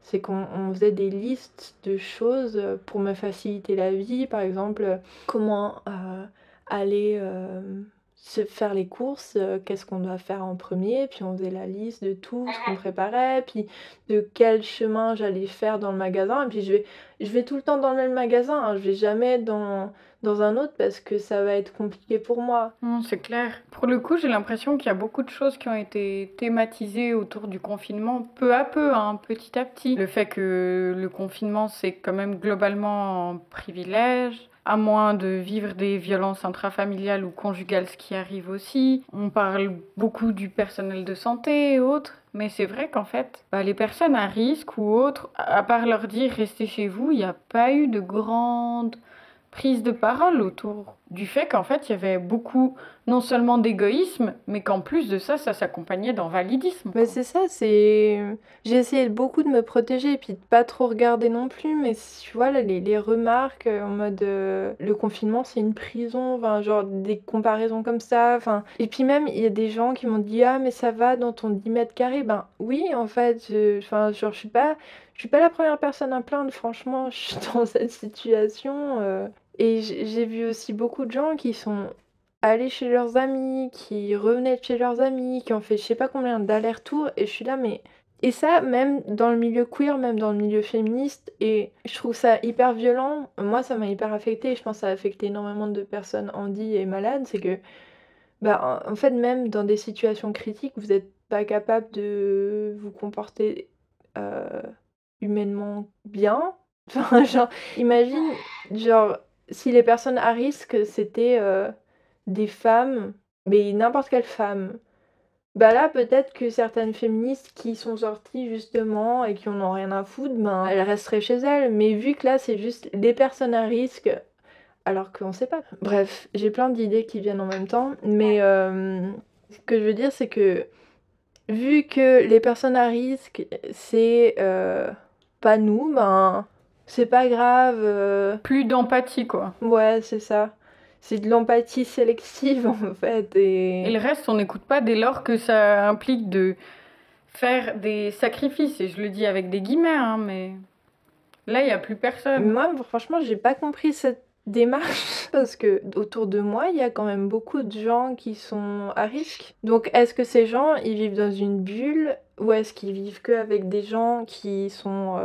C'est qu'on faisait des listes de choses pour me faciliter la vie. Par exemple, comment euh, aller euh, se faire les courses, euh, qu'est-ce qu'on doit faire en premier, puis on faisait la liste de tout ce qu'on préparait, puis de quel chemin j'allais faire dans le magasin. Et puis je vais, je vais tout le temps dans le même magasin, hein. je vais jamais dans, dans un autre parce que ça va être compliqué pour moi. c'est clair. Pour le coup, j'ai l'impression qu'il y a beaucoup de choses qui ont été thématisées autour du confinement, peu à peu, hein, petit à petit. Le fait que le confinement, c'est quand même globalement un privilège à moins de vivre des violences intrafamiliales ou conjugales, ce qui arrive aussi. On parle beaucoup du personnel de santé et autres, mais c'est vrai qu'en fait, bah, les personnes à risque ou autres, à part leur dire restez chez vous, il n'y a pas eu de grande prise de parole autour du fait qu'en fait, il y avait beaucoup, non seulement d'égoïsme, mais qu'en plus de ça, ça s'accompagnait d'envalidisme. Mais c'est ça, c'est... J'ai essayé beaucoup de me protéger et puis de pas trop regarder non plus, mais tu vois, les, les remarques euh, en mode euh, le confinement, c'est une prison, enfin, genre des comparaisons comme ça, enfin... Et puis même, il y a des gens qui m'ont dit, ah, mais ça va dans ton 10 mètres carrés. Ben oui, en fait, enfin, genre, je suis pas... Je suis pas la première personne à plaindre, franchement, je suis dans cette situation. Euh, et j'ai vu aussi beaucoup de gens qui sont allés chez leurs amis, qui revenaient de chez leurs amis, qui ont fait je sais pas combien d'allers-retours, et je suis là, mais. Et ça, même dans le milieu queer, même dans le milieu féministe, et je trouve ça hyper violent. Moi, ça m'a hyper affecté, je pense que ça a affecté énormément de personnes handies et malades. C'est que, bah, en fait, même dans des situations critiques, vous n'êtes pas capable de vous comporter euh, humainement bien. Enfin, genre, imagine, genre, si les personnes à risque, c'était euh, des femmes, mais n'importe quelle femme, bah là, peut-être que certaines féministes qui sont sorties justement et qui en ont rien à foutre, ben elles resteraient chez elles. Mais vu que là, c'est juste des personnes à risque, alors qu'on sait pas. Bref, j'ai plein d'idées qui viennent en même temps. Mais euh, ce que je veux dire, c'est que vu que les personnes à risque, c'est euh, pas nous, ben c'est pas grave. Euh. Plus d'empathie, quoi. Ouais, c'est ça. C'est de l'empathie sélective, en fait. Et... et le reste, on n'écoute pas dès lors que ça implique de faire des sacrifices. Et je le dis avec des guillemets, hein, mais là, il n'y a plus personne. Moi, franchement, j'ai pas compris cette démarche parce que autour de moi il y a quand même beaucoup de gens qui sont à risque. Donc est-ce que ces gens ils vivent dans une bulle ou est-ce qu'ils vivent que avec des gens qui sont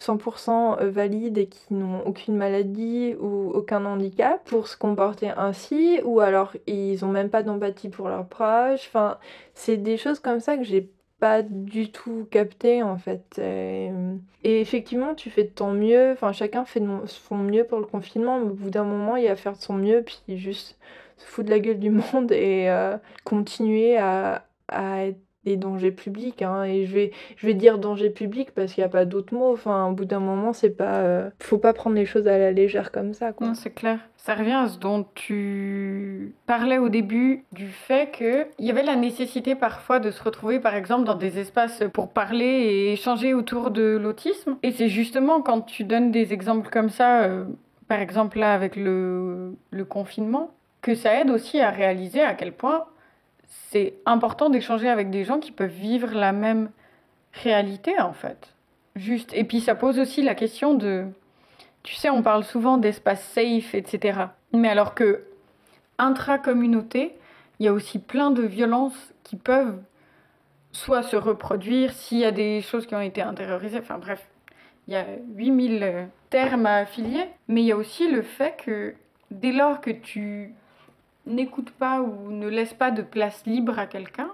100% euh, valides et qui n'ont aucune maladie ou aucun handicap pour se comporter ainsi ou alors ils ont même pas d'empathie pour leurs proches? Enfin c'est des choses comme ça que j'ai pas du tout capté en fait. Et, effectivement, tu fais de ton mieux, enfin chacun fait de son mieux pour le confinement, mais au bout d'un moment, il y a faire de son mieux, puis juste se foutre de la gueule du monde et euh, continuer à, à être des dangers publics. Hein, et je vais, je vais dire danger public parce qu'il n'y a pas d'autre mot. Enfin, au bout d'un moment, c'est pas. Euh, faut pas prendre les choses à la légère comme ça. Quoi. Non, c'est clair. Ça revient à ce dont tu parlais au début, du fait qu'il y avait la nécessité parfois de se retrouver, par exemple, dans des espaces pour parler et échanger autour de l'autisme. Et c'est justement quand tu donnes des exemples comme ça, euh, par exemple là avec le confinement, que ça aide aussi à réaliser à quel point c'est important d'échanger avec des gens qui peuvent vivre la même réalité en fait. Juste. Et puis ça pose aussi la question de, tu sais, on parle souvent d'espace safe, etc. Mais alors que intra-communauté, il y a aussi plein de violences qui peuvent soit se reproduire s'il y a des choses qui ont été intériorisées. Enfin bref, il y a 8000 termes à affilier. Mais il y a aussi le fait que dès lors que tu n'écoute pas ou ne laisse pas de place libre à quelqu'un,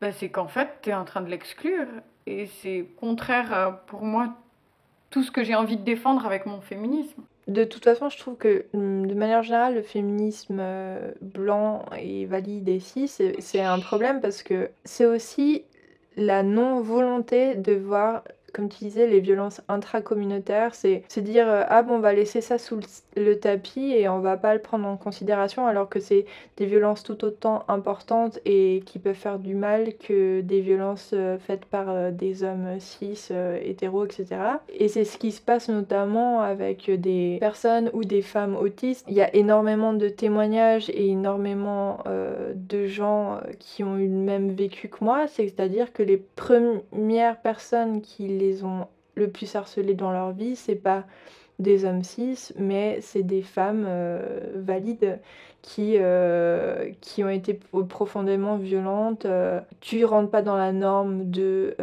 bah c'est qu'en fait, tu es en train de l'exclure. Et c'est contraire pour moi, tout ce que j'ai envie de défendre avec mon féminisme. De toute façon, je trouve que hum, de manière générale, le féminisme euh, blanc et valide et cis, c'est un problème parce que c'est aussi la non-volonté de voir comme tu disais, les violences intracommunautaires, c'est se dire ah bon, on va laisser ça sous le, tapis et on va pas le prendre en considération, alors que c'est des violences tout autant importantes et qui peuvent faire du mal que des violences faites par des hommes cis, hétéros, etc. Et c'est ce qui se passe notamment avec des personnes ou des femmes autistes. Il y a énormément de témoignages et énormément de gens qui ont eu le même vécu que moi, c'est-à-dire que les premières personnes qui les ont le plus harcelés dans leur vie, c'est pas des hommes cis, mais c'est des femmes euh, valides qui, euh, qui ont été profondément violentes. Euh, tu rentres pas dans la norme de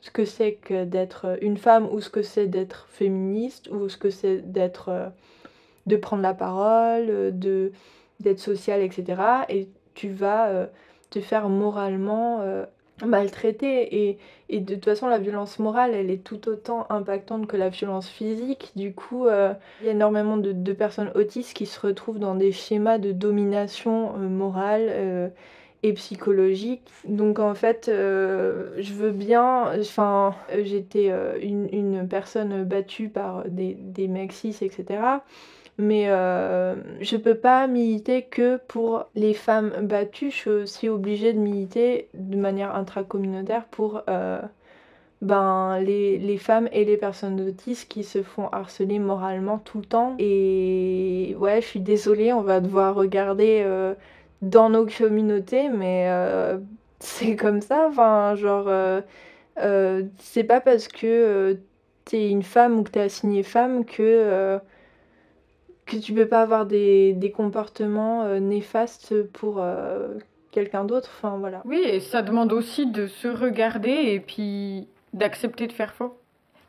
ce que c'est que d'être une femme ou ce que c'est d'être féministe ou ce que c'est d'être de prendre la parole, de d'être social, etc. Et tu vas te faire moralement euh, maltraiter. Et, et, de toute façon, la violence morale, elle est tout autant impactante que la violence physique. Du coup, euh, il y a énormément de, personnes autistes qui se retrouvent dans des schémas de domination euh, morale et psychologique. Donc en fait, je veux bien, enfin, j'étais une, une, personne battue par des, des etc. Mais euh, je peux pas militer que pour les femmes battues. Je suis aussi obligée de militer de manière intracommunautaire pour euh, ben, les, les, femmes et les personnes autistes qui se font harceler moralement tout le temps. Et ouais, je suis désolée, on va devoir regarder euh, dans nos communautés, mais euh, c'est comme ça. Enfin, genre, c'est pas parce que t'es une femme ou que t'es assignée femme que que tu peux pas avoir des, des comportements euh, néfastes pour euh, quelqu'un d'autre. Enfin, voilà. Oui, et ça demande aussi de se regarder et puis d'accepter de faire faux.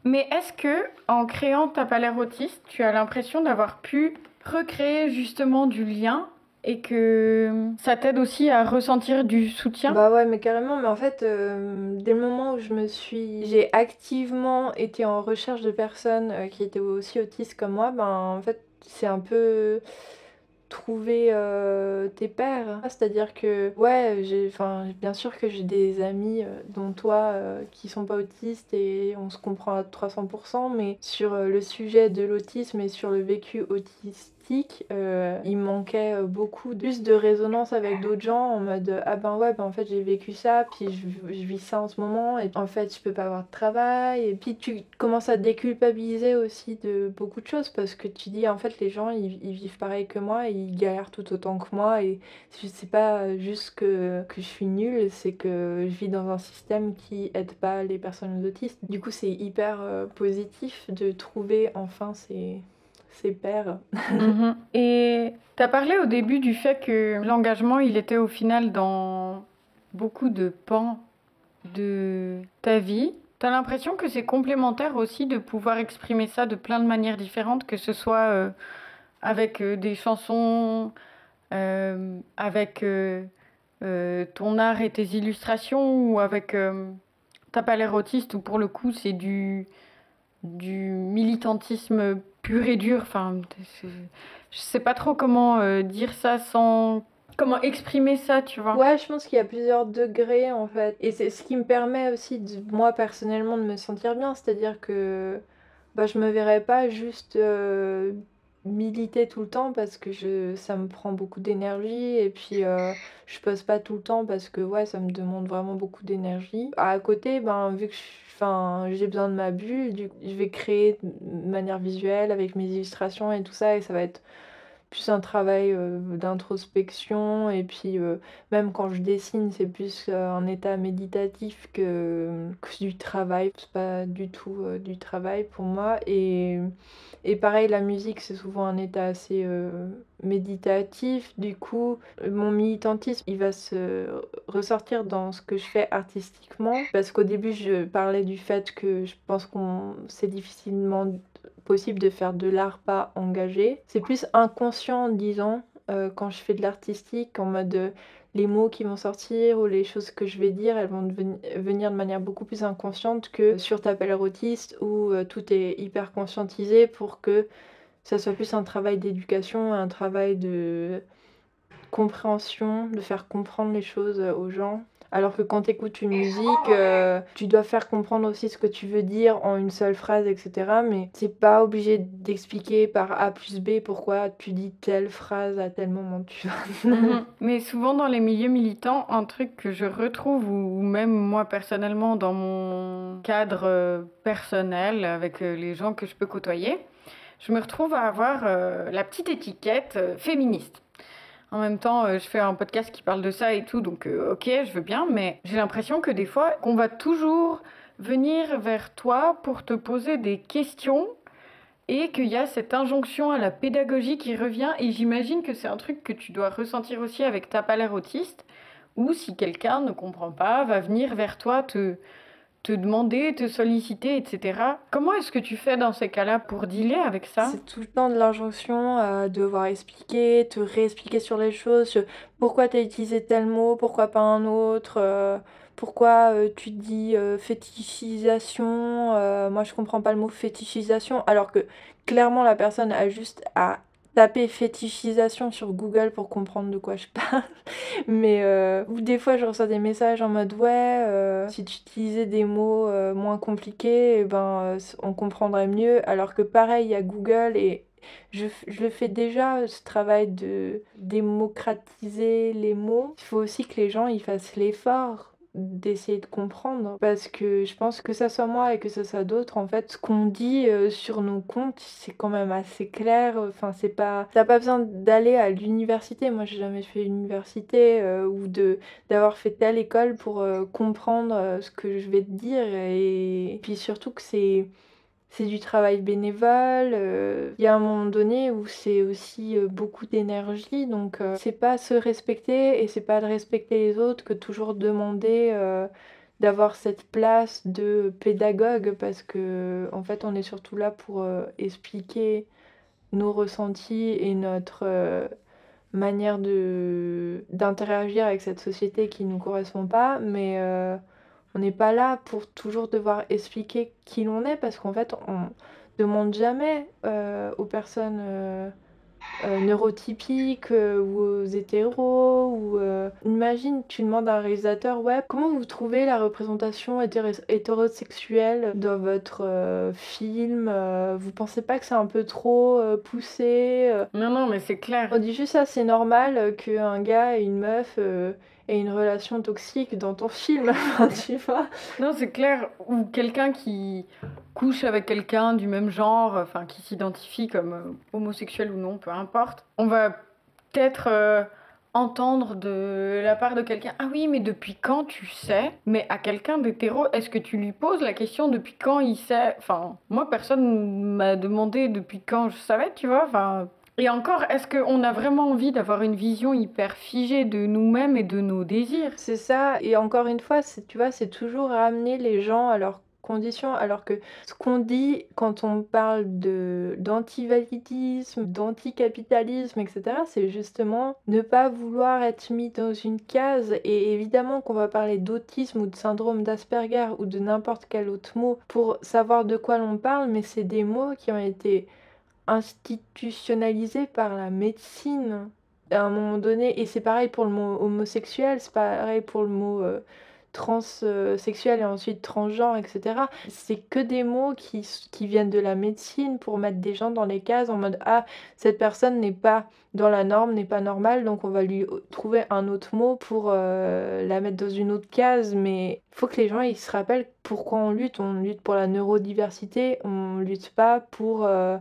Mais est-ce que, en créant ta palais autiste, tu as l'impression d'avoir pu recréer justement du lien et que ça t'aide aussi à ressentir du soutien? Bah ouais, mais carrément. Mais en fait, euh, dès le moment où je me suis, j'ai activement été en recherche de personnes qui étaient aussi autistes comme moi, ben en fait, c'est un peu trouver euh, tes pères. C'est-à-dire que, ouais, j'ai, bien sûr que j'ai des amis, euh, dont toi, euh, qui sont pas autistes et on se comprend à 300%, mais sur le sujet de l'autisme et sur le vécu autiste euh, il manquait euh, beaucoup plus de résonance avec d'autres gens en mode ah ben ouais ben en fait j'ai vécu ça puis je, vis ça en ce moment et en fait je peux pas avoir de travail et puis tu commences à déculpabiliser aussi de beaucoup de choses parce que tu dis en fait les gens ils, vivent pareil que moi et ils galèrent tout autant que moi et c'est pas juste que, que je suis nulle c'est que je vis dans un système qui aide pas les personnes autistes. Du coup c'est hyper euh, positif de trouver enfin ces ses. Mhm. Et tu as parlé au début du fait que l'engagement, il était au final dans beaucoup de pans de ta vie. Tu as l'impression que c'est complémentaire aussi de pouvoir exprimer ça de plein de manières différentes, que ce soit euh, avec euh, des chansons, euh, avec ton art et tes illustrations, ou avec ta palais autiste, où pour le coup c'est du, du militantisme pur et dur. Enfin, je sais pas trop comment euh, dire ça sans. Comment exprimer ça, tu vois Ouais, je pense qu'il y a plusieurs degrés en fait. Et c'est ce qui me permet aussi, de, moi personnellement, de me sentir bien. C'est-à-dire que bah, je me verrais pas juste euh, militer tout le temps parce que je, ça me prend beaucoup d'énergie. Et puis euh, je pose pas tout le temps parce que ouais, ça me demande vraiment beaucoup d'énergie. À côté, ben, vu que j'ai besoin de ma bulle, du, je vais créer de manière visuelle avec mes illustrations et tout ça, et ça va être plus un travail euh, d'introspection. Et puis, euh, même quand je dessine, c'est plus euh, un état méditatif que, du travail. C'est pas du tout du travail pour moi. Et et pareil, la musique, c'est souvent un état assez méditatif. Du coup, mon militantisme, il va se ressortir dans ce que je fais artistiquement. Parce qu'au début, je parlais du fait que je pense qu'on c'est difficilement possible de faire de l'art pas engagé. C'est plus inconscient, disons, euh, quand je fais de l'artistique, en mode les mots qui vont sortir ou les choses que je vais dire, elles vont venir de manière beaucoup plus inconsciente que sur ta pelle autiste où euh, tout est hyper conscientisé pour que ça soit plus un travail d'éducation, un travail de compréhension, de faire comprendre les choses aux gens. Alors que quand tu écoutes une musique, euh, tu dois faire comprendre aussi ce que tu veux dire en une seule phrase, etc. Mais c'est pas obligé d'expliquer par A plus B pourquoi tu dis telle phrase à tel moment. Mhm. Mais souvent dans les milieux militants, un truc que je retrouve, ou même moi personnellement dans mon cadre euh, personnel avec euh, les gens que je peux côtoyer, je me retrouve à avoir la petite étiquette féministe. En même temps, euh, je fais un podcast qui parle de ça et tout, donc euh, ok, je veux bien, mais j'ai l'impression que des fois, qu'on va toujours venir vers toi pour te poser des questions et qu'il y a cette injonction à la pédagogie qui revient. Et j'imagine que c'est un truc que tu dois ressentir aussi avec ta palère autiste, ou si quelqu'un ne comprend pas, va venir vers toi te te demander, te solliciter, etc. Comment est-ce que tu fais dans ces cas-là pour dealer avec ça? C'est tout le temps de l'injonction à devoir expliquer, te réexpliquer sur les choses, pourquoi tu as utilisé tel mot, pourquoi pas un autre, euh, pourquoi euh, tu dis euh, fétichisation, moi je comprends pas le mot fétichisation, alors que clairement la personne a juste à taper fétichisation sur Google pour comprendre de quoi je parle. Mais euh, des fois je reçois des messages en mode ouais, euh, si tu utilisais des mots euh, moins compliqués, eh ben on comprendrait mieux. Alors que pareil, il y a Google et je, je, le fais déjà, ce travail de démocratiser les mots. Il faut aussi que les gens ils fassent l'effort d'essayer de comprendre parce que je pense que ça soit moi et que ça soit d'autres en fait ce qu'on dit euh, sur nos comptes c'est quand même assez clair enfin c'est pas t'as pas besoin d'aller à l'université. Moi j'ai jamais fait l'université euh, ou d'avoir fait telle école pour euh, comprendre ce que je vais te dire et puis surtout que c'est c'est du travail bénévole. Euh, il y a un moment donné où c'est aussi euh, beaucoup d'énergie, donc euh, c'est pas se respecter et c'est pas de respecter les autres que toujours demander d'avoir cette place de pédagogue parce que en fait on est surtout là pour expliquer nos ressentis et notre manière d'interagir avec cette société qui nous correspond pas, mais on n'est pas là pour toujours devoir expliquer qui l'on est parce qu'en fait, on demande jamais euh, aux personnes euh, euh, neurotypiques ou aux hétéros. Ou, Imagine, tu demandes à un réalisateur ouais, comment vous trouvez la représentation hétérosexuelle dans votre film Vous pensez pas que c'est un peu trop poussé Non, non, mais c'est clair. On dit juste ça, c'est normal qu'un gars et une meuf et une relation toxique dans ton film, tu vois. Non, c'est clair. Ou quelqu'un qui couche avec quelqu'un du même genre, enfin qui s'identifie comme euh, homosexuel ou non, peu importe. On va peut-être euh, entendre de la part de quelqu'un Ah oui, mais depuis quand tu sais? Mais à quelqu'un d'hétéro, est-ce que tu lui poses la question depuis quand il sait? Enfin, moi, personne m'a demandé depuis quand je savais, tu vois. Enfin, et encore, est-ce qu'on a vraiment envie d'avoir une vision hyper figée de nous-mêmes et de nos désirs? C'est ça, et encore une fois, tu vois, c'est toujours ramener les gens à leurs conditions, alors que ce qu'on dit quand on parle de d'antivalidisme, d'anticapitalisme, etc., c'est justement ne pas vouloir être mis dans une case, et évidemment qu'on va parler d'autisme ou de syndrome d'Asperger ou de n'importe quel autre mot pour savoir de quoi l'on parle, mais c'est des mots qui ont été institutionnalisé par la médecine à un moment donné. Et c'est pareil pour le mot homosexuel, c'est pareil pour le mot euh, transsexuel et ensuite transgenre, etc. C'est que des mots qui, qui viennent de la médecine pour mettre des gens dans les cases en mode Ah, cette personne n'est pas dans la norme, n'est pas normale, donc on va lui trouver un autre mot pour euh, la mettre dans une autre case. Mais il faut que les gens ils se rappellent pourquoi on lutte. On lutte pour la neurodiversité, on lutte pas pour. Euh,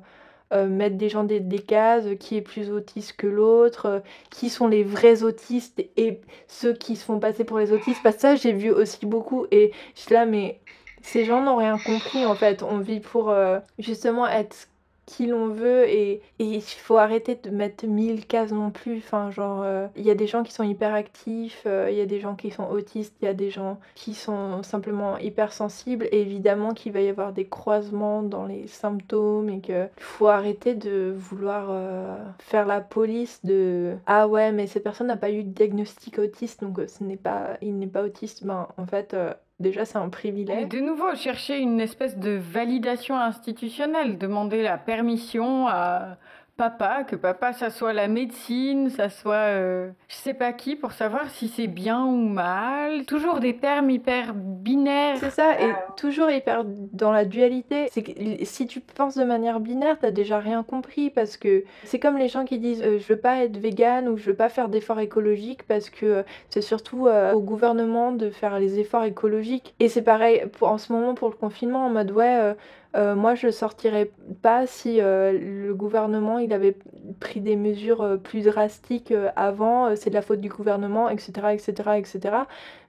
euh, mettre des gens des, des, cases, qui est plus autiste que l'autre, euh, qui sont les vrais autistes et ceux qui se font passer pour les autistes. Parce que ça, j'ai vu aussi beaucoup et je suis là, mais ces gens n'ont rien compris en fait. On vit pour euh, justement être qui l'on veut et il faut arrêter de mettre mille cases non plus. Enfin, genre, euh, il y a des gens qui sont hyper actifs, euh, il y a des gens qui sont autistes, il y a des gens qui sont simplement hypersensibles et évidemment qu'il va y avoir des croisements dans les symptômes et qu'il faut arrêter de vouloir euh, faire la police de ah ouais, mais cette personne n'a pas eu de diagnostic autiste donc ce n'est pas, il n'est pas autiste. Ben, en fait, Déjà, c'est un privilège. de nouveau, chercher une espèce de validation institutionnelle, demander la permission à papa, que papa, ça soit la médecine, ça soit euh, je sais pas qui, pour savoir si c'est bien ou mal. Toujours des termes hyper binaires. C'est ça, et toujours hyper dans la dualité. C'est que si tu penses de manière binaire, t'as déjà rien compris parce que c'est comme les gens qui disent euh, je veux pas être vegan ou je veux pas faire d'efforts écologiques parce que euh, c'est surtout au gouvernement de faire les efforts écologiques. Et c'est pareil pour, en ce moment pour le confinement, en mode ouais euh, moi, je sortirais pas si euh, le gouvernement il avait pris des mesures euh, plus drastiques avant. c'est de la faute du gouvernement, etc., etc., etc.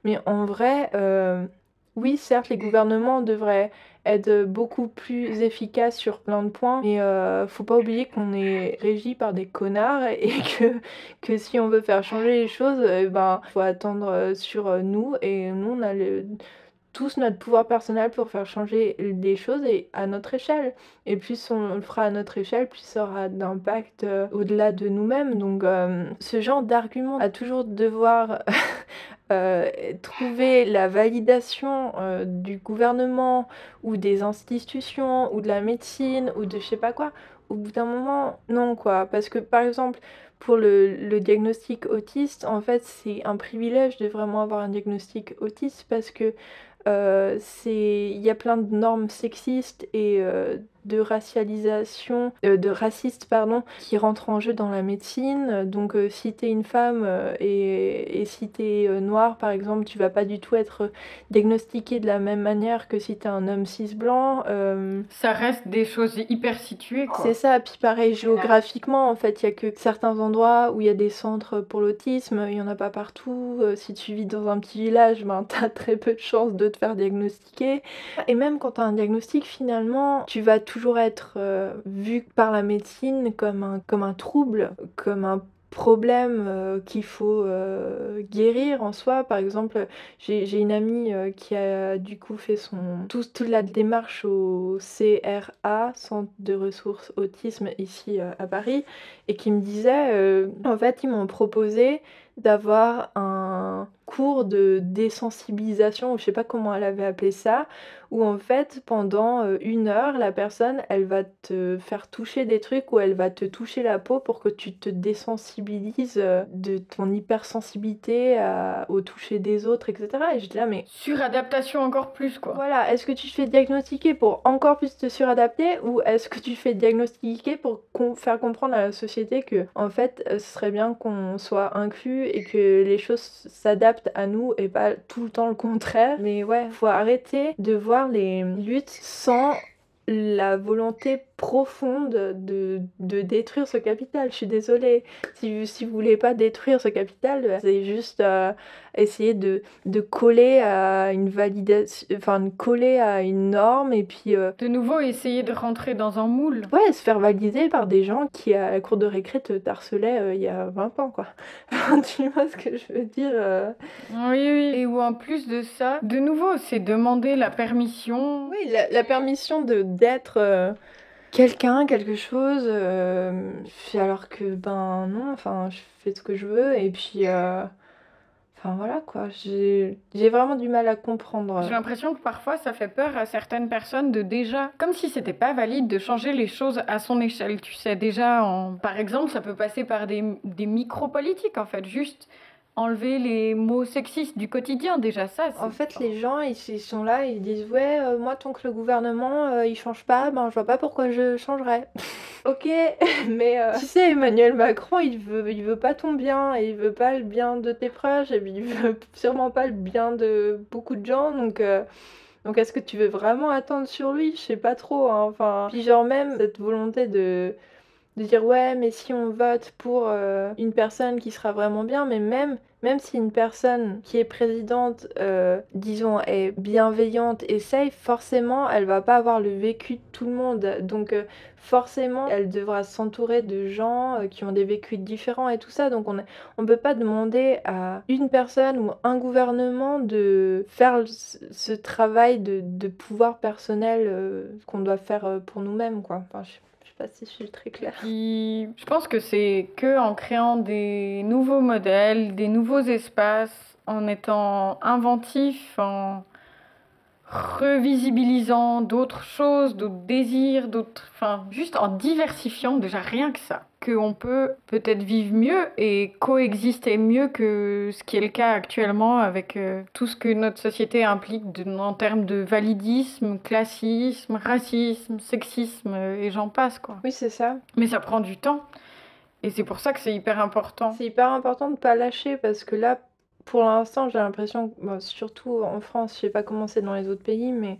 Mais en vrai, oui, certes, les gouvernements devraient être beaucoup plus efficaces sur plein de points, mais faut pas oublier qu'on est régi par des connards et que, que si on veut faire changer les choses, il eh ben, faut attendre sur nous et nous, on a le tous notre pouvoir personnel pour faire changer des choses et à notre échelle. Et plus on le fera à notre échelle, plus ça aura d'impact euh, au-delà de nous-mêmes. Donc euh, ce genre d'argument à toujours devoir euh, trouver la validation du gouvernement ou des institutions ou de la médecine ou de je sais pas quoi, au bout d'un moment, non quoi. Parce que par exemple, pour le, diagnostic autiste, en fait, c'est un privilège de vraiment avoir un diagnostic autiste parce que il y a plein de normes sexistes et euh, de racialisation, euh, de raciste pardon, qui rentrent en jeu dans la médecine. Donc euh, si tu es une femme euh, et, et, si tu es noire par exemple, tu vas pas du tout être diagnostiqué de la même manière que si tu es un homme cis blanc. Ça reste des choses hyper situées quoi. C'est ça, puis pareil géographiquement en fait, il y a que certains endroits où il y a des centres pour l'autisme, il y en a pas partout. si tu vis dans un petit village, ben tu as très peu de chances de te faire diagnostiquer. Et même quand tu as un diagnostic finalement, tu vas toujours être euh, vu par la médecine comme un, trouble, comme un problème euh, qu'il faut euh, guérir en soi. Par exemple, j'ai une amie qui a du coup fait son toute la démarche au CRA, Centre de ressources autisme ici à Paris, et qui me disait, en fait, ils m'ont proposé d'avoir un cours de désensibilisation, ou je sais pas comment elle avait appelé ça, où en fait pendant euh, une heure la personne elle va te faire toucher des trucs ou elle va te toucher la peau pour que tu te désensibilises euh, de ton hypersensibilité au toucher des autres etc et je dis là mais suradaptation encore plus quoi. Voilà. Est-ce que tu te fais diagnostiquer pour encore plus te suradapter ou est-ce que tu te fais diagnostiquer pour faire comprendre à la société que en fait euh, ce serait bien qu'on soit inclus et que les choses s'adaptent à nous et pas tout le temps le contraire. Mais ouais. Faut arrêter de voir les luttes sans la volonté profonde de, de, détruire ce capital. Je suis désolée. Si, si vous voulez pas détruire ce capital, c'est juste euh, essayer de, de coller à une validation, enfin, coller à une norme et puis. Euh, de nouveau, essayer de rentrer dans un moule. Ouais, se faire valider par des gens qui, à la cour de récré, te harcelaient euh, il y a 20 ans, quoi. tu vois ce que je veux dire Oui, oui. Et ou en plus de ça, de nouveau, c'est demander la permission. Oui, la, la permission de d'être quelqu'un, quelque chose, euh, alors que ben non, enfin je fais ce que je veux et puis euh, enfin voilà quoi, j'ai vraiment du mal à comprendre. J'ai l'impression que parfois ça fait peur à certaines personnes de déjà, comme si c'était pas valide de changer les choses à son échelle, tu sais. Déjà en, par exemple ça peut passer par des, des micro-politiques en fait, juste enlever les mots sexistes du quotidien déjà ça en fait les gens ils, sont là ils disent ouais euh, moi tant que le gouvernement euh, il change pas ben je vois pas pourquoi je changerais. Ok. Mais euh, tu sais Emmanuel Macron il veut il veut pas ton bien et il veut pas le bien de tes proches et il veut sûrement pas le bien de beaucoup de gens donc donc est-ce que tu veux vraiment attendre sur lui? Je sais pas trop hein. enfin puis genre même cette volonté de de dire ouais mais si on vote pour euh, une personne qui sera vraiment bien mais même même si une personne qui est présidente euh, disons est bienveillante et safe forcément elle va pas avoir le vécu de tout le monde. Donc euh, forcément elle devra s'entourer de gens qui ont des vécus différents et tout ça. Donc on on peut pas demander à une personne ou un gouvernement de faire ce travail de, de pouvoir personnel qu'on doit faire pour nous-mêmes quoi. Enfin, je pense que c'est que en créant des nouveaux modèles, des nouveaux espaces, en étant inventif, en revisibilisant d'autres choses, d'autres désirs, d'autres. Enfin, juste en diversifiant déjà rien que ça. Qu'on peut peut-être vivre mieux et coexister mieux que ce qui est le cas actuellement avec euh, tout ce que notre société implique en termes de validisme, classisme, racisme, sexisme euh, et j'en passe quoi. Oui, c'est ça. Mais ça prend du temps. Et c'est pour ça que c'est hyper important. C'est hyper important de ne pas lâcher parce que là, pour l'instant, j'ai l'impression, surtout en France, je sais pas comment c'est dans les autres pays, mais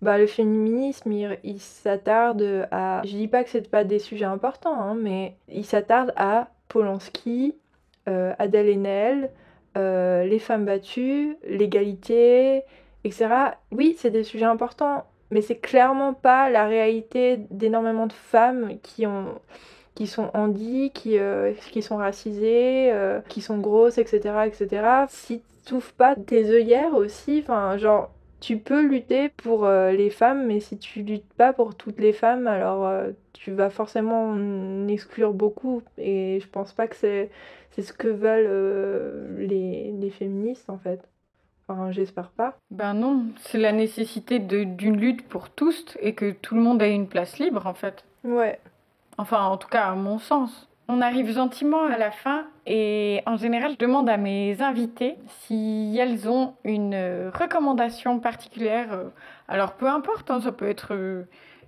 bah, le féminisme, il, s'attarde à. Je dis pas que c'est pas des sujets importants, hein, mais il s'attarde à Polanski, euh, Adèle Haenel, euh, les femmes battues, l'égalité, etc. Oui, c'est des sujets importants, mais c'est clairement pas la réalité d'énormément de femmes qui ont qui sont handis, qui, euh, qui sont racisés, euh, qui sont grosses, etc. etc. Si tu n'ouvres pas tes œillères aussi, enfin, genre, tu peux lutter pour euh, les femmes, mais si tu luttes pas pour toutes les femmes, alors tu vas forcément en exclure beaucoup. Et je pense pas que c'est, c'est ce que veulent les, les féministes, en fait. Enfin, j'espère pas. Ben non, c'est la nécessité de, d'une lutte pour tous et que tout le monde ait une place libre, en fait. Ouais. Enfin, en tout cas, à mon sens. On arrive gentiment à la fin et en général, je demande à mes invités si elles ont une recommandation particulière. Alors, peu importe, hein, ça peut être euh,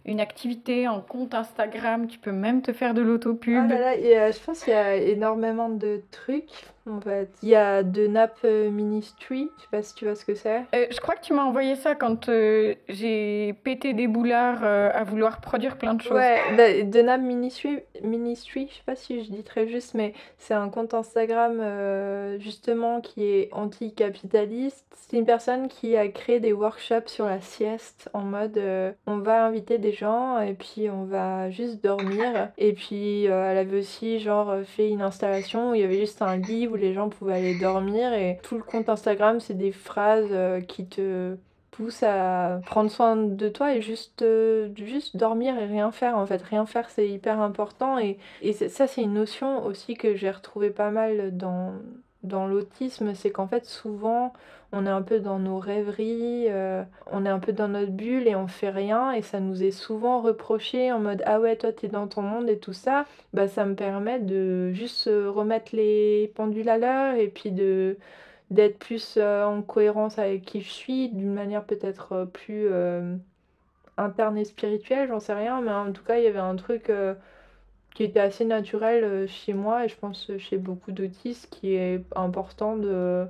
une activité, en compte Instagram, tu peux même te faire de l'autopub. Ah là là, je pense qu'il y a énormément de trucs en fait. Il y a The Nap euh, Ministry, je sais pas si tu vois ce que c'est. Euh, je crois que tu m'as envoyé ça quand euh, j'ai pété des boulards à vouloir produire plein de choses. Ouais, bah, The Nap Ministry, Ministry, je sais pas si je dis très juste, mais c'est un compte Instagram justement qui est anticapitaliste. C'est une personne qui a créé des workshops sur la sieste en mode on va inviter des gens et puis on va juste dormir. Et puis elle avait aussi genre fait une installation où il y avait juste un lit où les gens pouvaient aller dormir et tout le compte Instagram c'est des phrases euh, qui te poussent à prendre soin de toi et juste, euh, juste dormir et rien faire en fait. Rien faire c'est hyper important et, et ça c'est une notion aussi que j'ai retrouvé pas mal dans, dans l'autisme, c'est qu'en fait souvent on est un peu dans nos rêveries, euh, on est un peu dans notre bulle et on fait rien. Et ça nous est souvent reproché en mode ah ouais toi t'es dans ton monde et tout ça, bah ça me permet de juste remettre les pendules à l'heure et puis de d'être plus euh, en cohérence avec qui je suis d'une manière peut-être euh, plus interne et spirituelle, j'en sais rien, mais en tout cas il y avait un truc qui était assez naturel chez moi et je pense chez beaucoup d'autistes qui est important de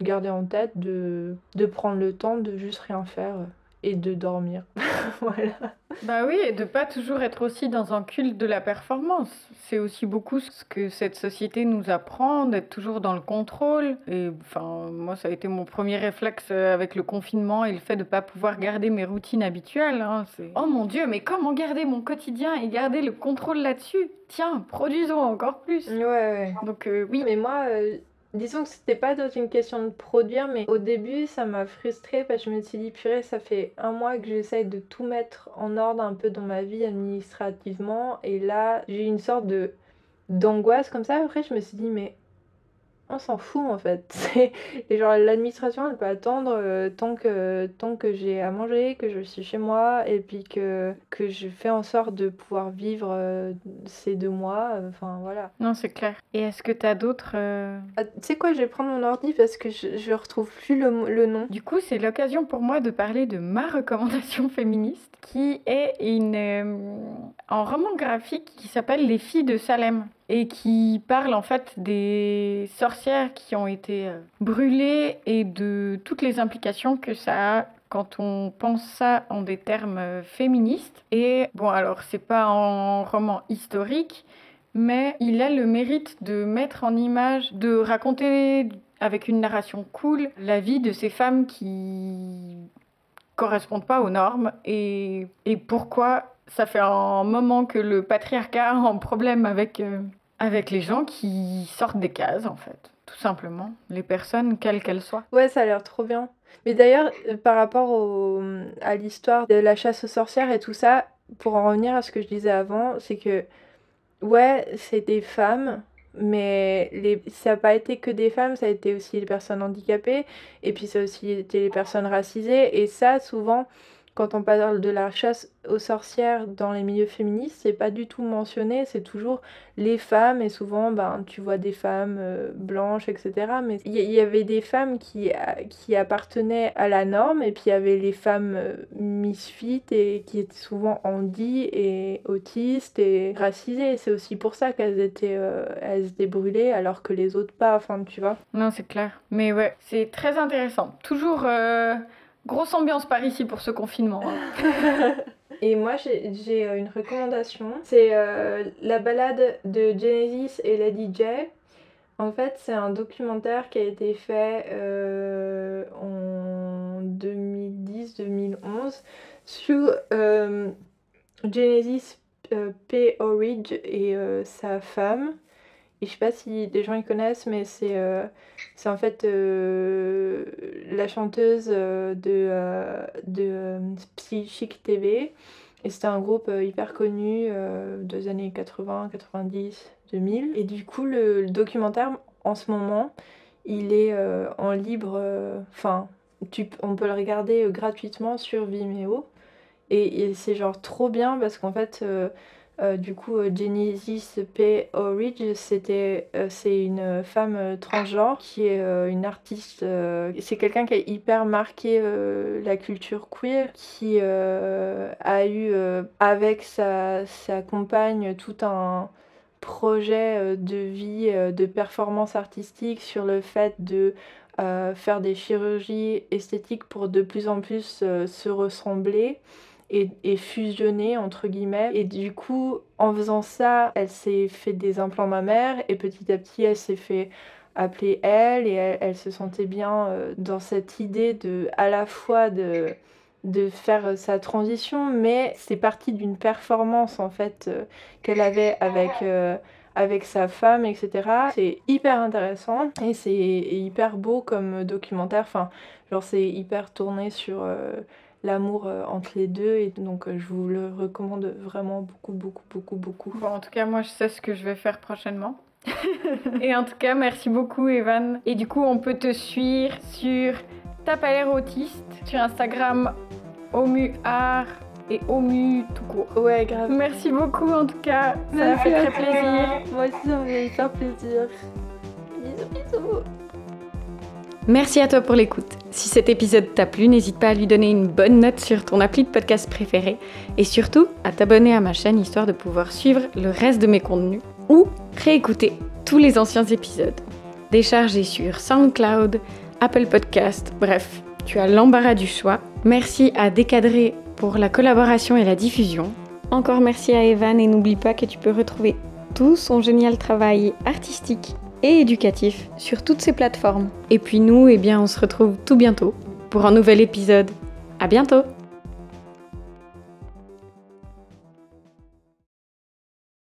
garder en tête de, de prendre le temps de juste rien faire et de dormir. voilà. Bah oui, et de pas toujours être aussi dans un culte de la performance. C'est aussi beaucoup ce que cette société nous apprend, d'être toujours dans le contrôle. Et enfin, moi, ça a été mon premier réflexe avec le confinement et le fait de pas pouvoir garder mes routines habituelles. Hein. Oh mon Dieu, mais comment garder mon quotidien et garder le contrôle là-dessus? Tiens, produisons encore plus. Ouais, ouais. Donc euh, oui. Mais moi, euh, Disons que c'était pas dans une question de produire, mais au début, ça m'a frustrée parce que je me suis dit, purée, ça fait un mois que j'essaye de tout mettre en ordre un peu dans ma vie administrativement. Et là, j'ai une sorte de d'angoisse comme ça. Après, je me suis dit, mais on s'en fout en fait. Et genre l'administration elle peut attendre euh, tant que, tant que j'ai à manger, que je suis chez moi et puis que, que je fais en sorte de pouvoir vivre euh, ces deux mois. Euh, enfin voilà. Non, c'est clair. Et est-ce que tu as d'autres. Ah, tu sais quoi, je vais prendre mon ordi parce que je, je retrouve plus le, le nom. Du coup, c'est l'occasion pour moi de parler de ma recommandation féministe qui est une, un roman graphique qui s'appelle Les filles de Salem et qui parle en fait des sorcières qui ont été euh, brûlées et de toutes les implications que ça a quand on pense ça en des termes euh, féministes. Et bon, alors c'est pas un roman historique, mais il a le mérite de mettre en image, de raconter avec une narration cool la vie de ces femmes qui correspondent pas aux normes et, et pourquoi ça fait un moment que le patriarcat a un problème avec, euh, avec les gens qui sortent des cases, en fait. Tout simplement. Les personnes, quelles qu'elles soient. Ouais, ça a l'air trop bien. Mais d'ailleurs, euh, par rapport à l'histoire de la chasse aux sorcières et tout ça, pour en revenir à ce que je disais avant, c'est que, ouais, c'est des femmes, mais ça n'a pas été que des femmes, ça a été aussi les personnes handicapées, et puis ça a aussi été les personnes racisées, et ça, souvent, quand on parle de la chasse aux sorcières dans les milieux féministes, c'est pas du tout mentionné, c'est toujours les femmes, et souvent, ben, tu vois des femmes euh, blanches, etc. Mais il y, avait des femmes qui, qui appartenaient à la norme, et puis il y avait les femmes euh, misfit, et qui étaient souvent handies, et autistes, et racisées. C'est aussi pour ça qu'elles étaient, euh, elles étaient brûlées, alors que les autres pas, enfin, tu vois. Non, c'est clair. Mais ouais, c'est très intéressant. Toujours... Grosse ambiance par ici pour ce confinement. Hein. et moi, j'ai euh, une recommandation. C'est euh, la balade de Genesis et Lady J. En fait, c'est un documentaire qui a été fait euh, en 2010-2011 sur Genesis P. O'Ridge et sa femme. Et je sais pas si des gens y connaissent, mais c'est euh, en fait euh, la chanteuse euh, de, de Psychic TV. Et c'était un groupe hyper connu des années 80, 90, 2000. Et du coup, le, documentaire, en ce moment, il est en libre. Enfin, on peut le regarder gratuitement sur Vimeo. Et, et c'est genre trop bien parce qu'en fait du coup, euh, Genesis P. C'était, euh, c'est une femme transgenre qui est une artiste. c'est quelqu'un qui a hyper marqué la culture queer, qui a eu avec sa, sa compagne tout un projet de vie, de performance artistique sur le fait de faire des chirurgies esthétiques pour de plus en plus se ressembler et, et fusionner entre guillemets. Et du coup, en faisant ça, elle s'est fait des implants mammaires et petit à petit, elle s'est fait appeler elle et elle, se sentait bien euh, dans cette idée de à la fois de de faire sa transition, mais c'est parti d'une performance en fait euh, qu'elle avait avec euh, avec sa femme, etc. C'est hyper intéressant et c'est hyper beau comme documentaire. Enfin, genre c'est hyper tourné sur l'amour euh, entre les deux. Et donc, euh, je vous le recommande vraiment beaucoup, beaucoup, beaucoup, beaucoup. Bon, en tout cas, moi, je sais ce que je vais faire prochainement. et en tout cas, merci beaucoup, Evan. Et du coup, on peut te suivre sur Tape à l'air autiste, sur Instagram, Omu Art et Omu tout court. Ouais, grave. Merci beaucoup, en tout cas. Ça m'a fait très plaisir. Moi aussi, ça m'a fait plaisir. Bisous, bisous. Merci à toi pour l'écoute. Si cet épisode t'a plu, n'hésite pas à lui donner une bonne note sur ton appli de podcast préféré et surtout à t'abonner à ma chaîne histoire de pouvoir suivre le reste de mes contenus ou réécouter tous les anciens épisodes. Déchargés sur SoundCloud, Apple Podcast, bref, tu as l'embarras du choix. Merci à Décadré pour la collaboration et la diffusion. Encore merci à Evan et n'oublie pas que tu peux retrouver tout son génial travail artistique et éducatif sur toutes ces plateformes. Et puis nous, eh bien, on se retrouve tout bientôt pour un nouvel épisode. À bientôt!